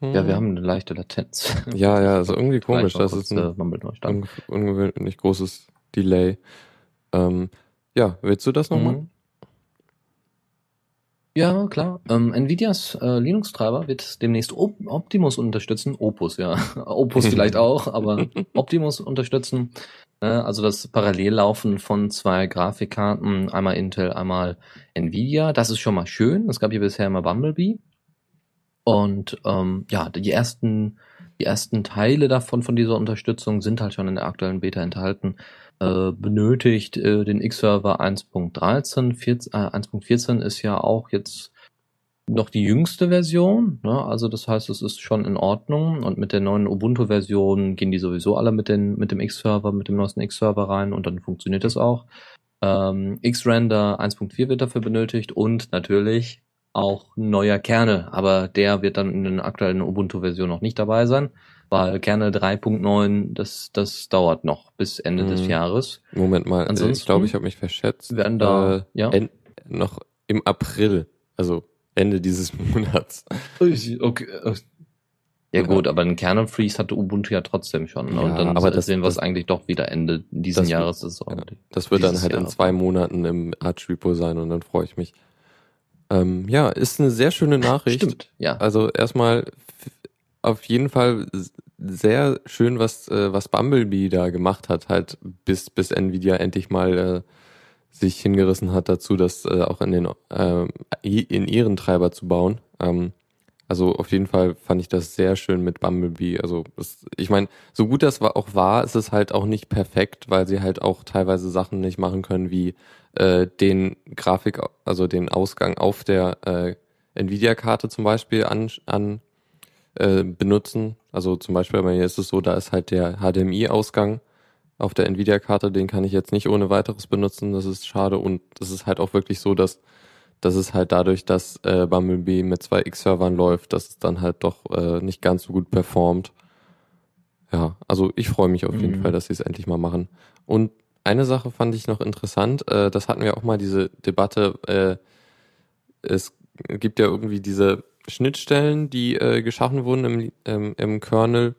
ja, wir haben eine leichte Latenz. Ja, ja, ist irgendwie komisch. Das kurz, ist ein äh, ungewöhnlich großes Delay. Ähm, ja, willst du das nochmal? Mhm. Ja, klar. Ähm, Nvidias äh, Linux-Treiber wird demnächst Op Optimus unterstützen. Opus, ja. Opus vielleicht auch, aber Optimus unterstützen. Äh, also das Parallellaufen von zwei Grafikkarten, einmal Intel, einmal Nvidia. Das ist schon mal schön. Es gab hier bisher immer Bumblebee. Und ähm, ja, die ersten, die ersten Teile davon von dieser Unterstützung sind halt schon in der aktuellen Beta enthalten äh, benötigt äh, den X-Server 1.13. 14, äh, 1.14 ist ja auch jetzt noch die jüngste Version. Ne? Also das heißt, es ist schon in Ordnung. Und mit der neuen Ubuntu-Version gehen die sowieso alle mit, den, mit dem X-Server, mit dem neuesten X-Server rein und dann funktioniert das auch. Ähm, X-Render 1.4 wird dafür benötigt und natürlich auch neuer Kernel, aber der wird dann in der aktuellen Ubuntu-Version noch nicht dabei sein, weil Kernel 3.9, das, das dauert noch bis Ende des Mhm. Jahres. Moment mal, äh, Ansonsten ich glaube, ich habe mich verschätzt. werden da- äh, ja? en- noch im April, also Ende dieses Monats. Okay. äh, Ja gut, aber einen Kernel Freeze hatte Ubuntu ja trotzdem schon. Ne? Ja, und dann aber das- sehen wir es eigentlich doch wieder Ende diesen das- Jahres. Das ist auch Ja, das wird dann dieses halt in Jahr. zwei Monaten im Arch Repo sein und dann freue ich mich. Ähm, ja, ist eine sehr schöne Nachricht. Stimmt, ja. Also erstmal auf jeden Fall sehr schön, was, äh, was Bumblebee da gemacht hat, halt bis, bis Nvidia endlich mal äh, sich hingerissen hat dazu, das äh, auch in den i- in ihren Treiber zu bauen. Ähm, also auf jeden Fall fand ich das sehr schön mit Bumblebee. Also es, ich meine, so gut das auch war, ist es halt auch nicht perfekt, weil sie halt auch teilweise Sachen nicht machen können, wie äh, den Grafik, also den Ausgang auf der äh, Nvidia-Karte zum Beispiel an, an äh, benutzen. Also zum Beispiel bei mir ist es so, da ist halt der HDMI-Ausgang auf der Nvidia-Karte, den kann ich jetzt nicht ohne weiteres benutzen. Das ist schade und das ist halt auch wirklich so, dass dass es halt dadurch, dass äh, Bumblebee mit zwei X-Servern läuft, dass es dann halt doch äh, nicht ganz so gut performt. Ja, also ich freue mich auf jeden Mhm. Fall, dass sie es endlich mal machen. Und eine Sache fand ich noch interessant, äh, das hatten wir auch mal diese Debatte, äh, es gibt ja irgendwie diese Schnittstellen, die äh, geschaffen wurden im, ähm, im Kernel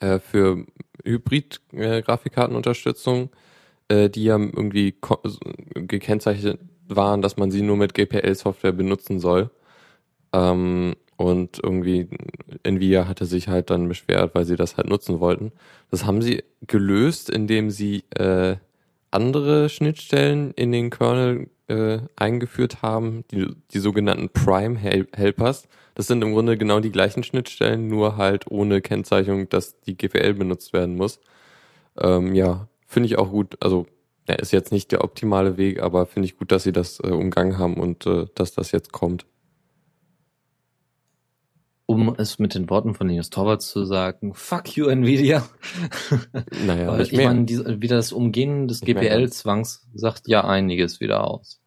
äh, für Hybrid-Grafikkartenunterstützung, äh, die ja irgendwie gekennzeichnet waren, dass man sie nur mit GPL-Software benutzen soll. Ähm, und irgendwie Nvidia hatte sich halt dann beschwert, weil sie das halt nutzen wollten. Das haben sie gelöst, indem sie äh, andere Schnittstellen in den Kernel äh, eingeführt haben, die, die sogenannten Prime-Helpers. Das sind im Grunde genau die gleichen Schnittstellen, nur halt ohne Kennzeichnung, dass die GPL benutzt werden muss. Ähm, ja, finde ich auch gut. Also, ja, ist jetzt nicht der optimale Weg, aber finde ich gut, dass sie das äh, umgangen haben und äh, dass das jetzt kommt. Um es mit den Worten von Linus Torvalds zu sagen, fuck you Nvidia. Naja, Weil ich meine, diese- wieder das Umgehen des GPL-Zwangs sagt ja einiges wieder aus.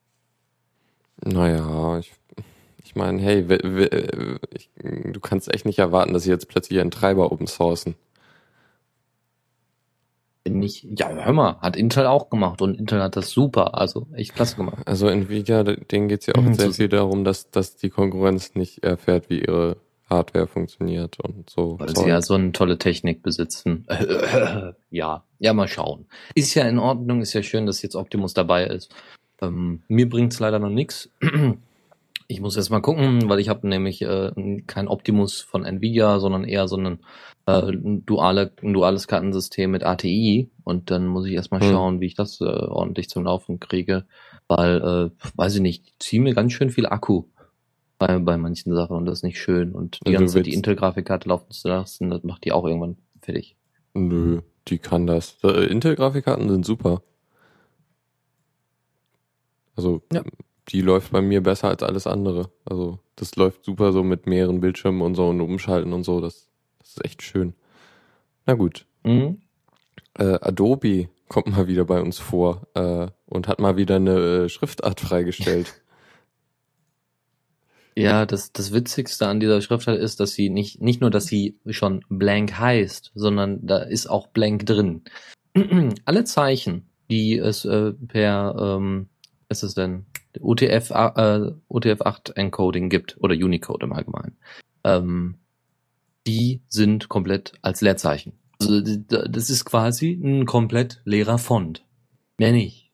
Naja, ich, ich meine, hey, we- we- ich, du kannst echt nicht erwarten, dass sie jetzt plötzlich einen Treiber open sourcen. Bin ich, ja, hör mal, hat Intel auch gemacht und Intel hat das super, also echt klasse gemacht. Also Nvidia, denen geht's ja auch Mhm, sehr so- viel darum, dass, dass die Konkurrenz nicht erfährt, wie ihre Hardware funktioniert und so. Weil Zeug. sie ja so eine tolle Technik besitzen. ja, ja, mal schauen. Ist ja in Ordnung, ist ja schön, dass jetzt Optimus dabei ist. Ähm, mir bringt's leider noch nix. Ich muss erst mal gucken, weil ich habe nämlich äh, kein Optimus von Nvidia, sondern eher so ein, äh, ein, duale, ein duales Kartensystem mit ATI. Und dann muss ich erst mal Hm. schauen, wie ich das äh, ordentlich zum Laufen kriege. Weil, äh, weiß ich nicht, die ziehen mir ganz schön viel Akku bei, bei manchen Sachen und das ist nicht schön. Und die Also ganze die Intel-Grafikkarte laufen zu lassen, das macht die auch irgendwann fertig. Nö, die kann das. Äh, Intel-Grafikkarten sind super. Also, Ja. die läuft bei mir besser als alles andere. Also, das läuft super so mit mehreren Bildschirmen und so und umschalten und so. Das, das ist echt schön. Na gut. Mhm. Äh, Adobe kommt mal wieder bei uns vor äh, und hat mal wieder eine äh, Schriftart freigestellt. Ja, das, das Witzigste an dieser Schriftart ist, dass sie nicht, nicht nur, dass sie schon blank heißt, sondern da ist auch blank drin. Alle Zeichen, die es äh, per, ähm, was ist es denn, UTF, äh, UTF-8 Encoding gibt, oder Unicode im Allgemeinen, ähm, die sind komplett als Leerzeichen. Also das ist quasi ein komplett leerer Font. Mehr nicht.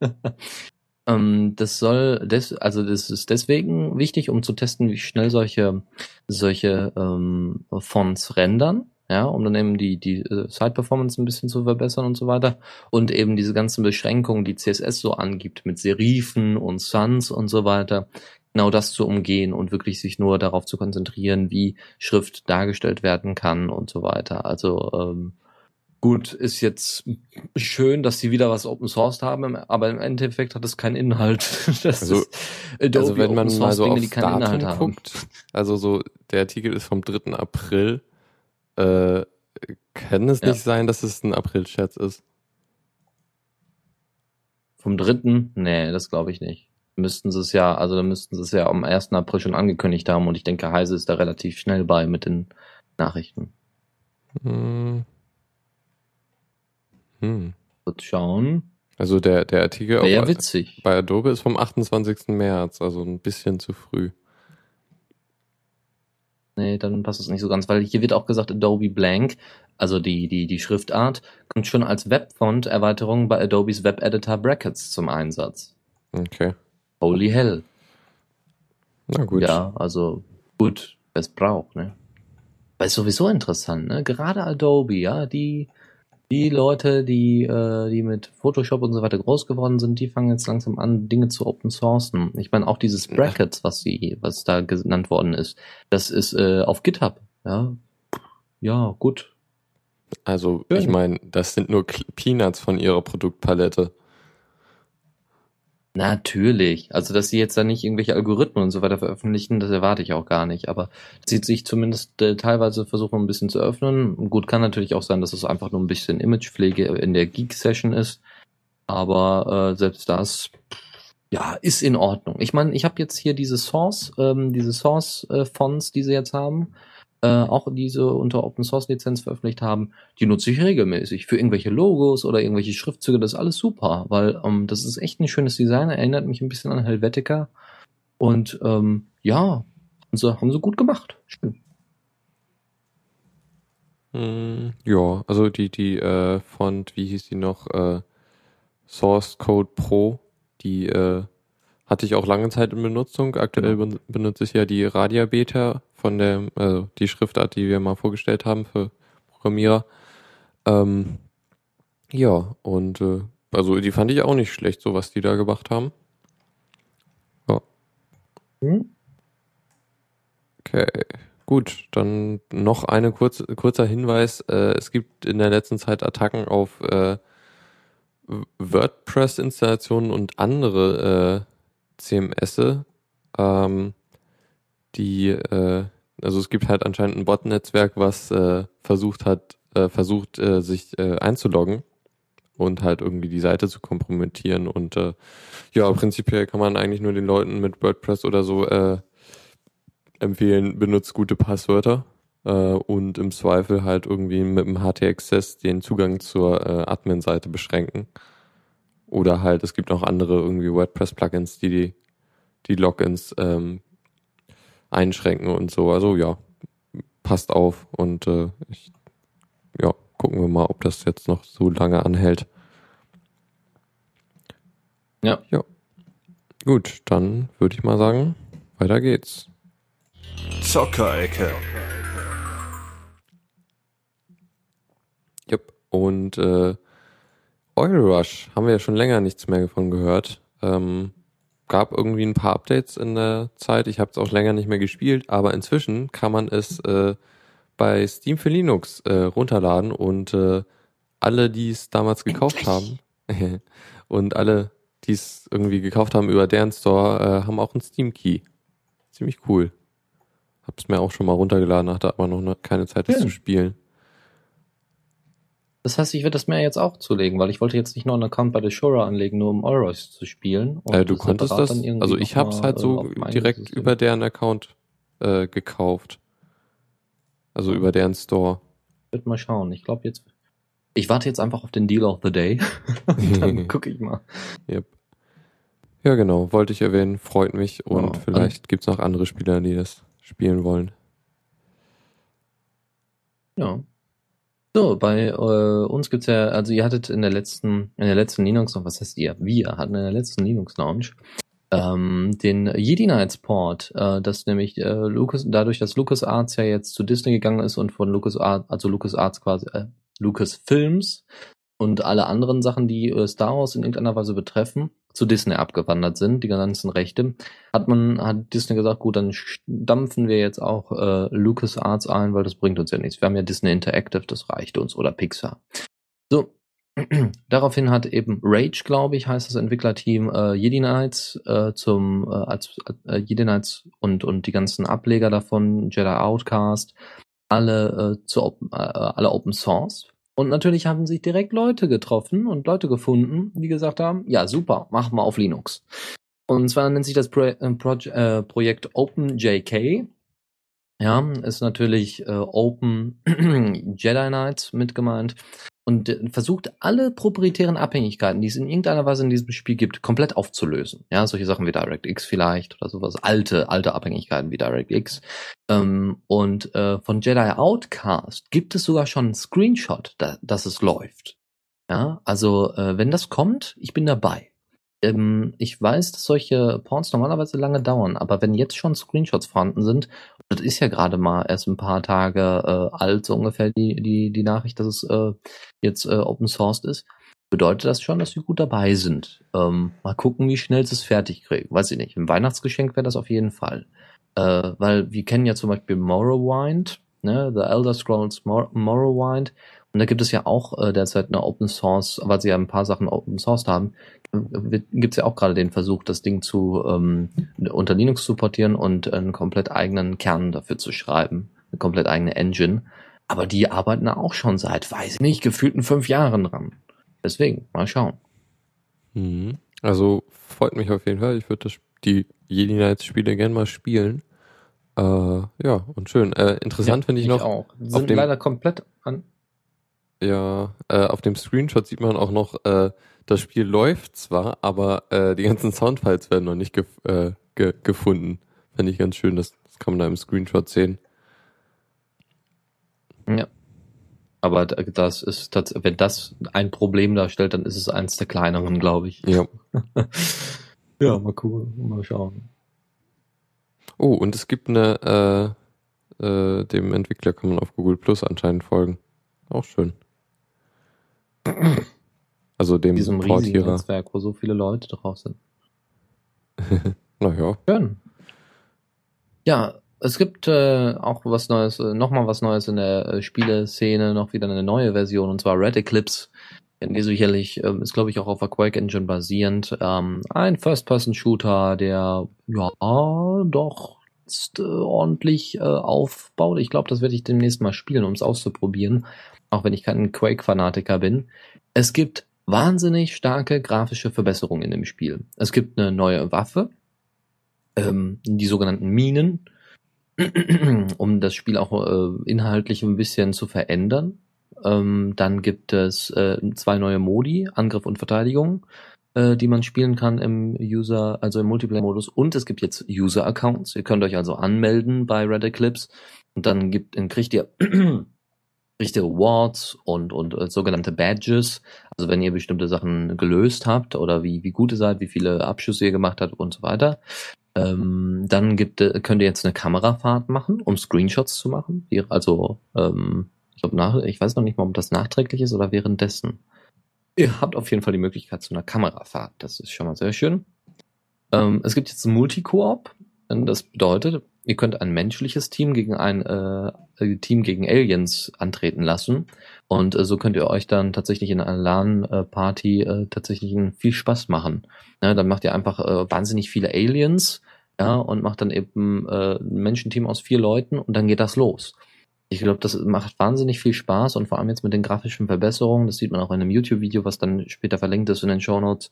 Ähm, das soll, des, also das ist deswegen wichtig, um zu testen, wie schnell solche solche ähm, Fonts rendern, ja, um dann eben die die äh, Side Performance ein bisschen zu verbessern und so weiter und eben diese ganzen Beschränkungen, die CSS so angibt mit Serifen und Sans und so weiter, genau das zu umgehen und wirklich sich nur darauf zu konzentrieren, wie Schrift dargestellt werden kann und so weiter. Also ähm, Gut, ist jetzt schön, dass sie wieder was Open Source haben, aber im Endeffekt hat es keinen Inhalt. Das Also- also wenn man mal so Dinge, die keinen Inhalt Datum haben. guckt, also so der Artikel ist vom 3. April, äh, kann es Ja. nicht sein, dass es ein April-Scherz ist? Vom dritten? Nee, das glaube ich nicht. Müssten sie es ja, also da müssten sie es ja am 1. April schon angekündigt haben und ich denke, Heise ist da relativ schnell bei mit den Nachrichten. Hm. Hm. Kurz schauen. Also der, der Artikel Wäre auf- witzig. bei Adobe ist vom 28. März, also ein bisschen zu früh. Nee, dann passt es nicht so ganz, weil hier wird auch gesagt, Adobe Blank, also die, die, die Schriftart, kommt schon als Webfont-Erweiterung bei Adobes Web Editor Brackets zum Einsatz. Okay. Holy hell. Na gut. Ja, also gut, wer es braucht, ne? Weil sowieso interessant, ne? Gerade Adobe, ja, die, die Leute, die, äh, die mit Photoshop und so weiter groß geworden sind, die fangen jetzt langsam an, Dinge zu open sourcen. Ich meine, auch dieses Brackets, was sie, was da genannt worden ist, das ist äh, auf GitHub, ja. Ja, gut. Also Schön. ich meine, das sind nur Peanuts von ihrer Produktpalette. Natürlich. Also, dass sie jetzt da nicht irgendwelche Algorithmen und so weiter veröffentlichen, das erwarte ich auch gar nicht. Aber sie sich zumindest äh, teilweise versuchen, ein bisschen zu öffnen. Gut, kann natürlich auch sein, dass es einfach nur ein bisschen Imagepflege in der Geek-Session ist. Aber äh, selbst das, ja, ist in Ordnung. Ich meine, ich habe jetzt hier diese Source, ähm, diese Source-Fonts, die sie jetzt haben, äh, auch diese unter Open Source Lizenz veröffentlicht haben, die nutze ich regelmäßig für irgendwelche Logos oder irgendwelche Schriftzüge. Das ist alles super, weil ähm, das ist echt ein schönes Design. Erinnert mich ein bisschen an Helvetica und ähm, ja, haben sie, haben sie gut gemacht. Schön. Hm, ja, also die, die äh, Font, wie hieß die noch? Äh, Source Code Pro, die äh, hatte ich auch lange Zeit in Benutzung. Aktuell ben benutze ich ja die Radia Beta von der, also die Schriftart, die wir mal vorgestellt haben für Programmierer. Ähm, ja, und äh, also die fand ich auch nicht schlecht, so was die da gemacht haben. Hm? Okay, gut. Dann noch eine kurz, kurzer Hinweis. Äh, es gibt in der letzten Zeit Attacken auf äh, WordPress-Installationen und andere äh, CMS, ähm, die, äh, Also es gibt halt anscheinend ein Bot-Netzwerk, was äh, versucht hat, äh, versucht, äh, sich äh, einzuloggen und halt irgendwie die Seite zu kompromittieren. Und äh, ja, prinzipiell kann man eigentlich nur den Leuten mit WordPress oder so äh, empfehlen, benutzt gute Passwörter äh, und im Zweifel halt irgendwie mit dem HT-Access den Zugang zur äh, Admin-Seite beschränken. Oder halt, es gibt auch andere irgendwie WordPress-Plugins, die die, die Logins ähm, einschränken und so. Also ja, passt auf und äh, ich, ja, gucken wir mal, ob das jetzt noch so lange anhält. Ja. Ja. Gut, dann würde ich mal sagen, weiter geht's. Zockerecke. Yep. Und äh, Oil Rush haben wir ja schon länger nichts mehr von gehört. Ähm, gab irgendwie ein paar Updates in der Zeit. Ich habe es auch länger nicht mehr gespielt, aber inzwischen kann man es äh, bei Steam für Linux äh, runterladen und äh, alle, die es damals gekauft haben und alle, die es irgendwie gekauft haben über deren Store, äh, haben auch einen Steam Key. Ziemlich cool. Hab's mir auch schon mal runtergeladen, hatte aber noch ne, keine Zeit, das Ja. zu spielen. Das heißt, ich werde das mir jetzt auch zulegen, weil ich wollte jetzt nicht noch einen Account bei der Shura anlegen, nur um Euros zu spielen. Äh, du konntest das, also ich hab's mal, halt äh, so meinem direkt System. über deren Account äh, gekauft. Also über deren Store. Ich würde mal schauen. Ich glaube jetzt. Ich warte jetzt einfach auf den Deal of the Day. Dann gucke ich mal. Yep. Ja, genau, wollte ich erwähnen, freut mich und Ja, vielleicht gibt's noch andere Spieler, die das spielen wollen. Ja. So, bei äh, uns gibt's ja, also ihr hattet in der letzten, in der letzten Linux, was heißt ihr? Wir hatten in der letzten Linux Lounge ähm, den Jedi Knights Port, äh, das nämlich äh, Lucas, dadurch, dass LucasArts ja jetzt zu Disney gegangen ist und von LucasArts, also LucasArts quasi, äh, Lucasfilms und alle anderen Sachen, die äh, Star Wars in irgendeiner Weise betreffen, zu Disney abgewandert sind, die ganzen Rechte, hat man, hat Disney gesagt, gut, dann dampfen wir jetzt auch äh, LucasArts ein, weil das bringt uns ja nichts. Wir haben ja Disney Interactive, das reicht uns, oder Pixar. So, daraufhin hat eben Rage, glaube ich, heißt das Entwicklerteam, äh, Jedi Knights äh, zum äh, als äh, Jedi Knights und und die ganzen Ableger davon, Jedi Outcast, alle äh, zu Open, äh, alle Open Source. Und natürlich haben sich direkt Leute getroffen und Leute gefunden, die gesagt haben, ja super, mach mal auf Linux. Und zwar nennt sich das Pro äh, Proje äh, Projekt OpenJK. Ja, ist natürlich äh, Open Jedi Knights mit gemeint und äh, versucht alle proprietären Abhängigkeiten, die es in irgendeiner Weise in diesem Spiel gibt, komplett aufzulösen. Ja, solche Sachen wie DirectX vielleicht oder sowas, alte, alte Abhängigkeiten wie DirectX. Ähm, und äh, von Jedi Outcast gibt es sogar schon einen Screenshot, da, dass es läuft. Ja, also äh, wenn das kommt, ich bin dabei. Ähm, ich weiß, dass solche Porns normalerweise lange dauern, aber wenn jetzt schon Screenshots vorhanden sind, das ist ja gerade mal erst ein paar Tage äh, alt, so ungefähr die, die, die Nachricht, dass es äh, jetzt äh, Open Sourced ist, bedeutet das schon, dass wir gut dabei sind. Ähm, mal gucken, wie schnell sie es fertig kriegen. Weiß ich nicht. Ein Weihnachtsgeschenk wäre das auf jeden Fall. Äh, weil wir kennen ja zum Beispiel Morrowind, ne, The Elder Scrolls Mor Morrowind. Und da gibt es ja auch äh, derzeit eine Open Source, weil sie ja ein paar Sachen Open Source haben, gibt es ja auch gerade den Versuch, das Ding zu ähm, unter Linux zu portieren und einen komplett eigenen Kern dafür zu schreiben, eine komplett eigene Engine. Aber die arbeiten da auch schon seit, weiß ich nicht, gefühlten fünf Jahren dran. Deswegen, mal schauen. Mhm. Also freut mich auf jeden Fall. Ich würde die Jedi Knights Spiele gerne mal spielen. Äh, ja, und schön. Äh, interessant finde ich noch, auch. Sind leider komplett an. Ja, äh, auf dem Screenshot sieht man auch noch, äh, das Spiel läuft zwar, aber äh, die ganzen Soundfiles werden noch nicht gef äh, ge gefunden. Finde ich ganz schön, das, das kann man da im Screenshot sehen. Ja. Aber das ist wenn das ein Problem darstellt, dann ist es eins der kleineren, glaube ich. Ja. ja, mal gucken, mal schauen. Oh, und es gibt eine, äh, äh, dem Entwickler kann man auf Google Plus anscheinend folgen. Auch schön. Also dem Diesem riesigen Portierer. Netzwerk, wo so viele Leute drauf sind. Naja. Schön. Ja, es gibt äh, auch was Neues, äh, nochmal was Neues in der äh, Spieleszene, noch wieder eine neue Version, und zwar Red Eclipse. Die sicherlich, ähm, ist glaube ich auch auf der Quake Engine basierend. Ähm, ein First-Person-Shooter, der ja doch jetzt äh, ordentlich äh, aufbaut. Ich glaube, das werde ich demnächst mal spielen, um es auszuprobieren, auch wenn ich kein Quake-Fanatiker bin. Es gibt wahnsinnig starke grafische Verbesserungen in dem Spiel. Es gibt eine neue Waffe, ähm, die sogenannten Minen, um das Spiel auch äh, inhaltlich ein bisschen zu verändern. Ähm, dann gibt es äh, zwei neue Modi, Angriff und Verteidigung, äh, die man spielen kann im User, also im Multiplayer-Modus. Und es gibt jetzt User-Accounts. Ihr könnt euch also anmelden bei Red Eclipse und dann gibt, dann kriegt ihr richtige Awards und, und äh, sogenannte Badges. Also wenn ihr bestimmte Sachen gelöst habt oder wie, wie gut ihr seid, wie viele Abschüsse ihr gemacht habt und so weiter. Ähm, dann gibt, äh, könnt ihr jetzt eine Kamerafahrt machen, um Screenshots zu machen. Also, ähm, ich glaube, nach, ich weiß noch nicht mal, ob das nachträglich ist oder währenddessen. Ihr habt auf jeden Fall die Möglichkeit zu einer Kamerafahrt. Das ist schon mal sehr schön. Ähm, es gibt jetzt ein Multi-Koop. Das bedeutet, ihr könnt ein menschliches Team gegen ein äh, Team gegen Aliens antreten lassen. Und äh, so könnt ihr euch dann tatsächlich in einer LAN-Party äh, tatsächlich viel Spaß machen. Ja, dann macht ihr einfach äh, wahnsinnig viele Aliens, ja, und macht dann eben äh, ein Menschenteam aus vier Leuten und dann geht das los. Ich glaube, das macht wahnsinnig viel Spaß und vor allem jetzt mit den grafischen Verbesserungen, das sieht man auch in einem YouTube-Video, was dann später verlinkt ist in den Show Notes.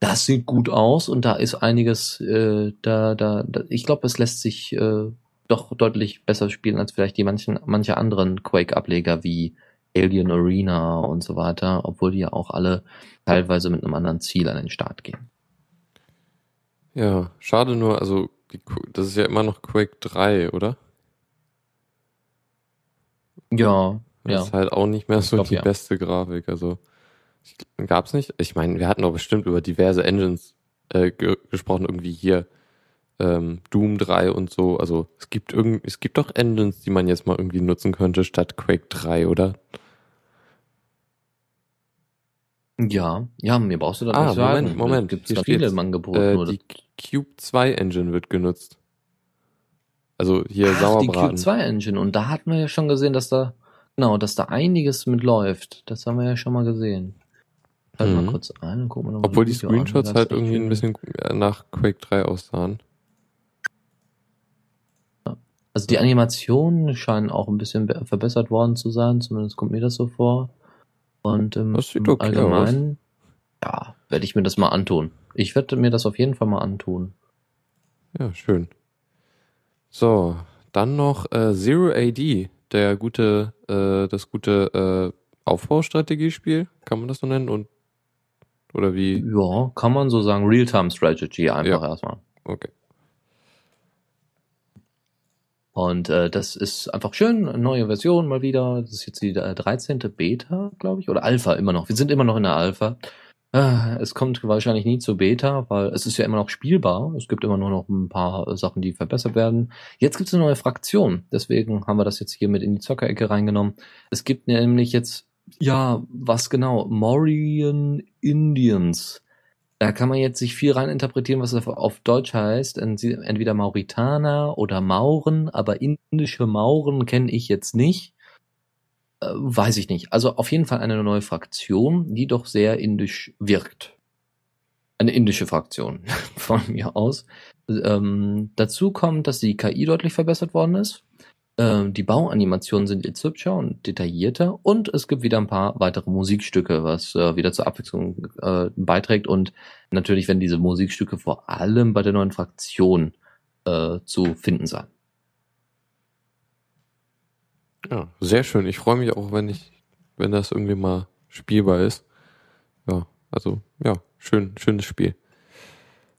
Das sieht gut aus und da ist einiges, äh, da, da, da ich glaube, es lässt sich äh, doch deutlich besser spielen als vielleicht die manchen, manche anderen Quake-Ableger wie Alien Arena und so weiter, obwohl die ja auch alle teilweise mit einem anderen Ziel an den Start gehen. Ja, schade nur, also das ist ja immer noch Quake 3, oder? Ja, das ja. ist halt auch nicht mehr so glaub, die ja. beste Grafik. Also gab's nicht. Ich meine, wir hatten doch bestimmt über diverse Engines äh, ge gesprochen, irgendwie hier ähm, Doom 3 und so. Also es gibt irgend, es gibt doch Engines, die man jetzt mal irgendwie nutzen könnte statt Quake 3, oder? Ja, ja, mir brauchst du das Ah, nicht sagen. Moment, Moment. Gibt es Hier da viele im Angebot. Äh, nur die Cube 2 Engine wird genutzt. Also hier Ach, die Sauerbraten. Cube 2 Engine. Und da hatten wir ja schon gesehen, dass da, genau, dass da einiges mit läuft. Das haben wir ja schon mal gesehen. Halt Mhm. mal kurz ein und gucken wir Obwohl die an. Screenshots Ganz halt irgendwie ein bisschen äh, nach Quake 3 aussahen. Also die Animationen scheinen auch ein bisschen be- verbessert worden zu sein, zumindest kommt mir das so vor. Und im, Das sieht im okay Allgemeinen, ja, werde ich mir das mal antun. Ich werde mir das auf jeden Fall mal antun. Ja, schön. So, dann noch äh, Zero AD, der gute, äh, das gute äh, Aufbaustrategiespiel, kann man das so nennen? Und oder wie? Ja, kann man so sagen, Real-Time-Strategy einfach Ja. erstmal. Okay. Und äh, das ist einfach schön, neue Version mal wieder. Das ist jetzt die äh, 13. Beta, glaube ich, oder Alpha immer noch. Wir sind immer noch in der Alpha. Ah, Es kommt wahrscheinlich nie zur Beta, weil es ist ja immer noch spielbar. Es gibt immer nur noch ein paar äh, Sachen, die verbessert werden. Jetzt gibt es eine neue Fraktion. Deswegen haben wir das jetzt hier mit in die Zockerecke reingenommen. Es gibt nämlich jetzt, ja, was genau? Mauryan Indians. Da kann man jetzt sich viel rein interpretieren, was das auf Deutsch heißt. Ent- Entweder Mauritaner oder Mauren, aber indische Mauren kenne ich jetzt nicht. Äh, weiß ich nicht. Also auf jeden Fall eine neue Fraktion, die doch sehr indisch wirkt. Eine indische Fraktion von mir aus. Ähm, dazu kommt, dass die KI deutlich verbessert worden ist. Ähm, die Bauanimationen sind jetzt hübscher und detaillierter und es gibt wieder ein paar weitere Musikstücke, was äh, wieder zur Abwechslung äh, beiträgt und natürlich werden diese Musikstücke vor allem bei der neuen Fraktion äh, zu finden sein. Ja, sehr schön. Ich freue mich auch, wenn ich, wenn das irgendwie mal spielbar ist. Ja, also, ja, schön, schönes Spiel.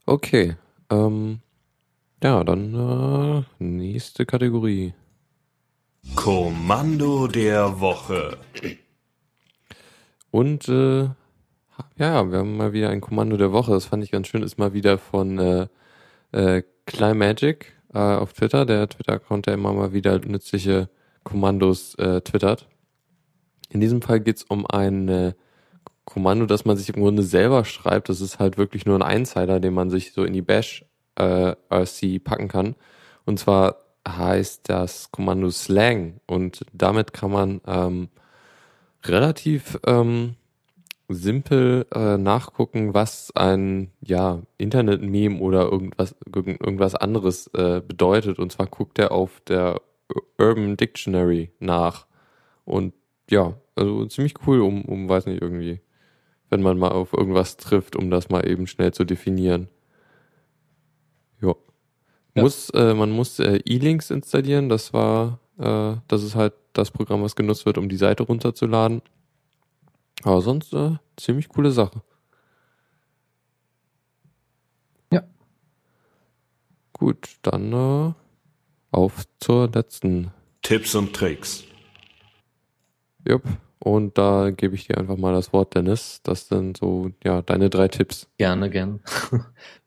Okay, ähm, ja, dann äh, nächste Kategorie. Kommando der Woche. Und äh, ja, wir haben mal wieder ein Kommando der Woche. Das fand ich ganz schön. Ist mal wieder von äh, äh, Climagic äh, auf Twitter, der Twitter-Account, der immer mal wieder nützliche Kommandos äh, twittert. In diesem Fall geht's um ein äh, Kommando, das man sich im Grunde selber schreibt. Das ist halt wirklich nur ein Einzeiler, den man sich so in die Bash äh, RC packen kann. Und zwar heißt das Kommando Slang und damit kann man ähm, relativ ähm, simpel äh, nachgucken, was ein ja Internet-Meme oder irgendwas irgendwas anderes äh, bedeutet. Und zwar guckt er auf der Urban Dictionary nach. Und ja, also ziemlich cool, um, um weiß nicht, irgendwie, wenn man mal auf irgendwas trifft, um das mal eben schnell zu definieren. Ja. Muss, äh, man muss äh, E-Links installieren, das war, äh, das ist halt das Programm, was genutzt wird, um die Seite runterzuladen. Aber sonst äh, ziemlich coole Sache. Ja. Gut, dann äh, auf zur letzten. Tipps und Tricks. Jupp. Und da gebe ich dir einfach mal das Wort, Dennis. Das sind so, ja, deine drei Tipps. Gerne, gern.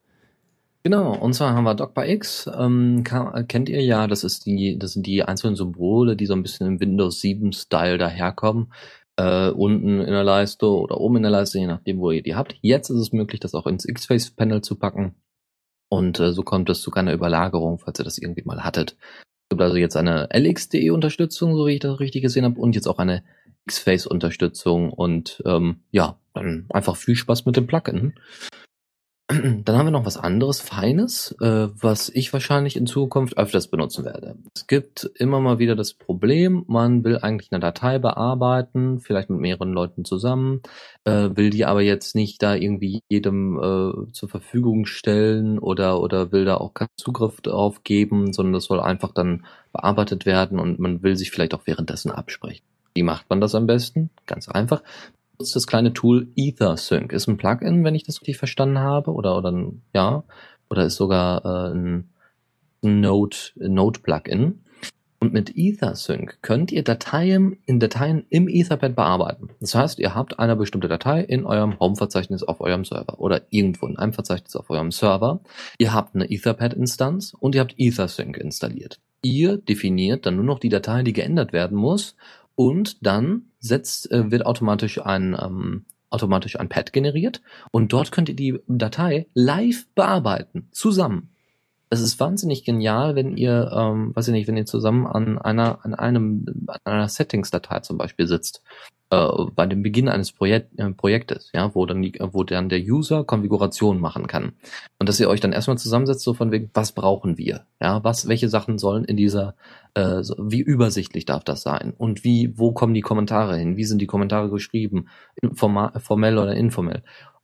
genau, und zwar haben wir DocByX. Ähm, kann, kennt ihr ja, das ist die, das sind die einzelnen Symbole, die so ein bisschen im Windows 7 Style daherkommen. Äh, unten in der Leiste oder oben in der Leiste, je nachdem, wo ihr die habt. Jetzt ist es möglich, das auch ins X-Face Panel zu packen. Und äh, so kommt es zu keiner Überlagerung, falls ihr das irgendwie mal hattet. Es gibt also jetzt eine LXDE-Unterstützung, so wie ich das richtig gesehen habe, und jetzt auch eine X-Face-Unterstützung. Und ähm, ja, dann einfach viel Spaß mit dem Plugin. Dann haben wir noch was anderes, Feines, äh, was ich wahrscheinlich in Zukunft öfters benutzen werde. Es gibt immer mal wieder das Problem, man will eigentlich eine Datei bearbeiten, vielleicht mit mehreren Leuten zusammen, äh, will die aber jetzt nicht da irgendwie jedem äh, zur Verfügung stellen oder, oder will da auch keinen Zugriff drauf geben, sondern das soll einfach dann bearbeitet werden und man will sich vielleicht auch währenddessen absprechen. Wie macht man das am besten? Ganz einfach nutzt das kleine Tool EtherSync. Ist ein Plugin, wenn ich das richtig verstanden habe, oder oder ein, ja, oder ist sogar äh, ein Node Node Plugin. Und mit EtherSync könnt ihr Dateien in Dateien im Etherpad bearbeiten. Das heißt, ihr habt eine bestimmte Datei in eurem Home-Verzeichnis auf eurem Server oder irgendwo in einem Verzeichnis auf eurem Server. Ihr habt eine Etherpad-Instanz und ihr habt EtherSync installiert. Ihr definiert dann nur noch die Datei, die geändert werden muss und dann setzt, äh, wird automatisch ein, ähm, automatisch ein Pad generiert und dort könnt ihr die Datei live bearbeiten, zusammen. Es ist wahnsinnig genial, wenn ihr, ähm, weiß ich nicht, wenn ihr zusammen an einer, an einem, an einer Settings-Datei zum Beispiel sitzt äh, bei dem Beginn eines Projekt, äh, Projektes, ja, wo dann die, wo dann der User Konfiguration machen kann. Und dass ihr euch dann erstmal zusammensetzt, so von wegen, was brauchen wir? Ja, was, welche Sachen sollen in dieser, äh, wie übersichtlich darf das sein? Und wie, wo kommen die Kommentare hin? Wie sind die Kommentare geschrieben? Formell oder informell?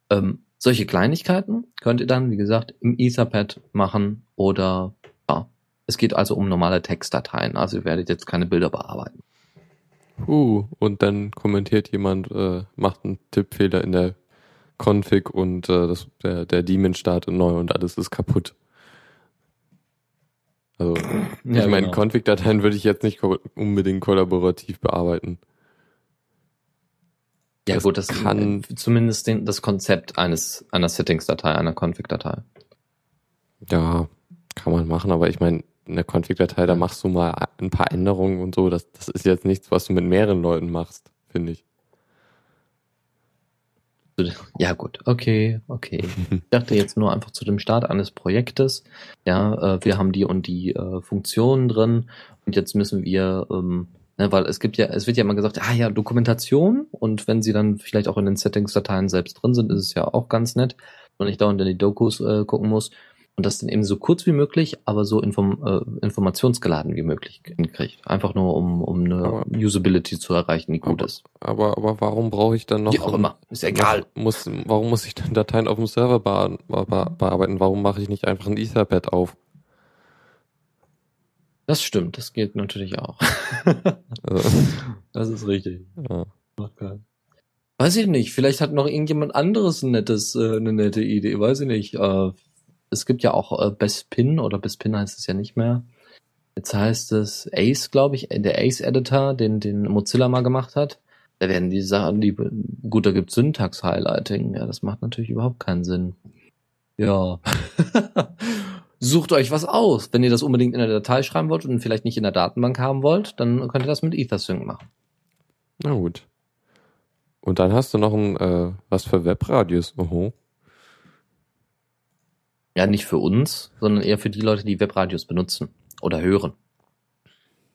Ähm, solche Kleinigkeiten könnt ihr dann, wie gesagt, im Etherpad machen oder ja, es geht also um normale Textdateien. Also ihr werdet jetzt keine Bilder bearbeiten. Uh, und dann kommentiert jemand, äh, macht einen Tippfehler in der Config und äh, das, der, der Daemon startet neu und alles ist kaputt. Also, ja, ich meine, genau. Config-Dateien würde ich jetzt nicht ko unbedingt kollaborativ bearbeiten. Ja das gut, das kann zumindest den, das Konzept eines einer Settings-Datei, einer Config-Datei. Ja, kann man machen, aber ich meine, in der Config-Datei, da machst du mal ein paar Änderungen und so. Das, das ist jetzt nichts, was du mit mehreren Leuten machst, finde ich. Ja, gut, okay, okay. Ich dachte jetzt nur einfach zu dem Start eines Projektes. Ja, äh, wir haben die und die äh, Funktionen drin und jetzt müssen wir, ähm, ne, weil es gibt ja, es wird ja immer gesagt, ah ja, Dokumentation und wenn sie dann vielleicht auch in den Settings-Dateien selbst drin sind, ist es ja auch ganz nett, wenn ich dauernd in die Dokus äh, gucken muss und das dann eben so kurz wie möglich, aber so inform äh, informationsgeladen wie möglich hinkriegt. Einfach nur, um, um eine aber, Usability zu erreichen, die gut aber, ist. Aber, aber warum brauche ich dann noch... Wie auch immer, ist egal. Muss, warum muss ich dann Dateien auf dem Server bearbeiten? Warum mache ich nicht einfach ein Etherpad auf? Das stimmt, das geht natürlich auch. das ist richtig. Ja. Okay. Weiß ich nicht, vielleicht hat noch irgendjemand anderes ein nettes, äh, eine nette Idee, weiß ich nicht. Äh, es gibt ja auch äh, Bespin oder Bespin heißt es ja nicht mehr. Jetzt heißt es Ace, glaube ich, der Ace-Editor, den, den Mozilla mal gemacht hat. Da werden die Sachen, die, gut, da gibt Syntax-Highlighting. Ja, das macht natürlich überhaupt keinen Sinn. Ja. Sucht euch was aus. Wenn ihr das unbedingt in der Datei schreiben wollt und vielleicht nicht in der Datenbank haben wollt, dann könnt ihr das mit EtherSync machen. Na gut. Und dann hast du noch ein, äh, was für Webradius. Oho. Ja, nicht für uns, sondern eher für die Leute, die Webradios benutzen oder hören.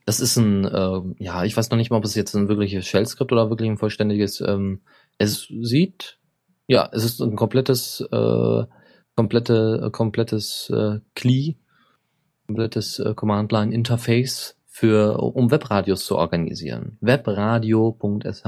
das ist ein, äh, ja, ich weiß noch nicht mal, ob es jetzt ein wirkliches Shell-Skript oder wirklich ein vollständiges, ähm, es sieht, ja, es ist ein komplettes, äh, komplette, äh, komplettes äh, CLI, komplettes äh, Command-Line-Interface für, um Webradios zu organisieren. Webradio.sh.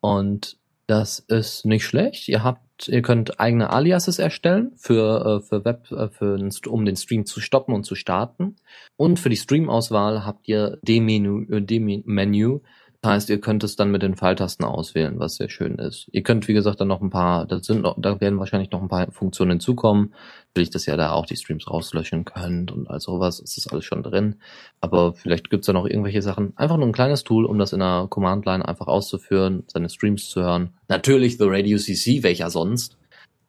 Und das ist nicht schlecht. Ihr habt, ihr könnt eigene Aliases erstellen für, äh, für Web, äh, für, um den Stream zu stoppen und zu starten. Und für die Stream-Auswahl habt ihr D-Menü, äh, D-Menü das heißt, ihr könnt es dann mit den Pfeiltasten auswählen, was sehr schön ist. Ihr könnt, wie gesagt, dann noch ein paar, da sind noch, da werden wahrscheinlich noch ein paar Funktionen hinzukommen. Vielleicht, dass ihr da auch die Streams rauslöschen könnt und all sowas. Ist alles schon drin. Aber vielleicht gibt's da noch irgendwelche Sachen. Einfach nur ein kleines Tool, um das in der Command-Line einfach auszuführen, seine Streams zu hören. Natürlich The Radio CC, welcher sonst.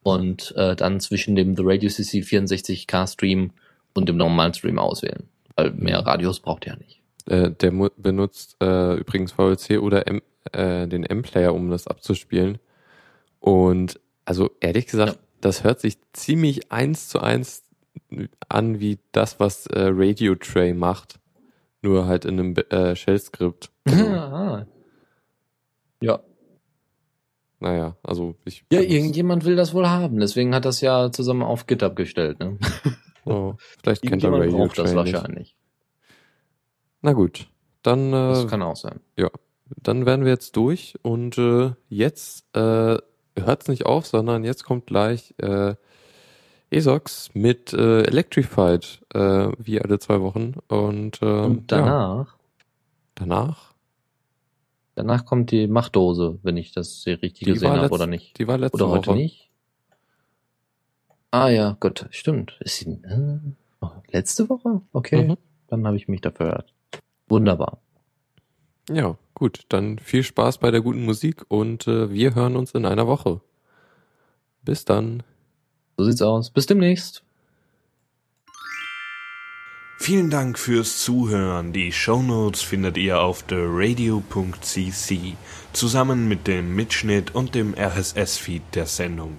Und äh, dann zwischen dem The Radio CC 64K Stream und dem normalen Stream auswählen. Weil mehr Radios braucht ihr ja nicht. Äh, der benutzt äh, übrigens VLC oder M äh, den M-Player, um das abzuspielen. Und also ehrlich gesagt, ja. das hört sich ziemlich eins zu eins an wie das, was äh, Radio Tray macht. Nur halt in einem äh, Shell-Skript. Also, ja. Naja, also ich. Ja, irgendjemand will das wohl haben, deswegen hat das ja zusammen auf GitHub gestellt, ne? Oh, vielleicht kennt er Radio braucht das wahrscheinlich. Na gut, dann. Äh, das kann auch sein. Ja, dann werden wir jetzt durch und äh, jetzt äh, hört es nicht auf, sondern jetzt kommt gleich äh, ESOX mit äh, Electrified, äh, wie alle zwei Wochen. Und, äh, und danach? Ja. Danach? Danach kommt die Machtdose, wenn ich das hier richtig die gesehen habe, oder nicht? Die war letzte oder heute Woche. nicht? Ah ja, gut, stimmt. Ist sie, äh, letzte Woche? Okay, mhm. dann habe ich mich da verhört. Wunderbar. Ja, gut. Dann viel Spaß bei der guten Musik und äh, wir hören uns in einer Woche. Bis dann. So sieht's aus. Bis demnächst. Vielen Dank fürs Zuhören. Die Shownotes findet ihr auf theradio.cc zusammen mit dem Mitschnitt und dem RSS-Feed der Sendung.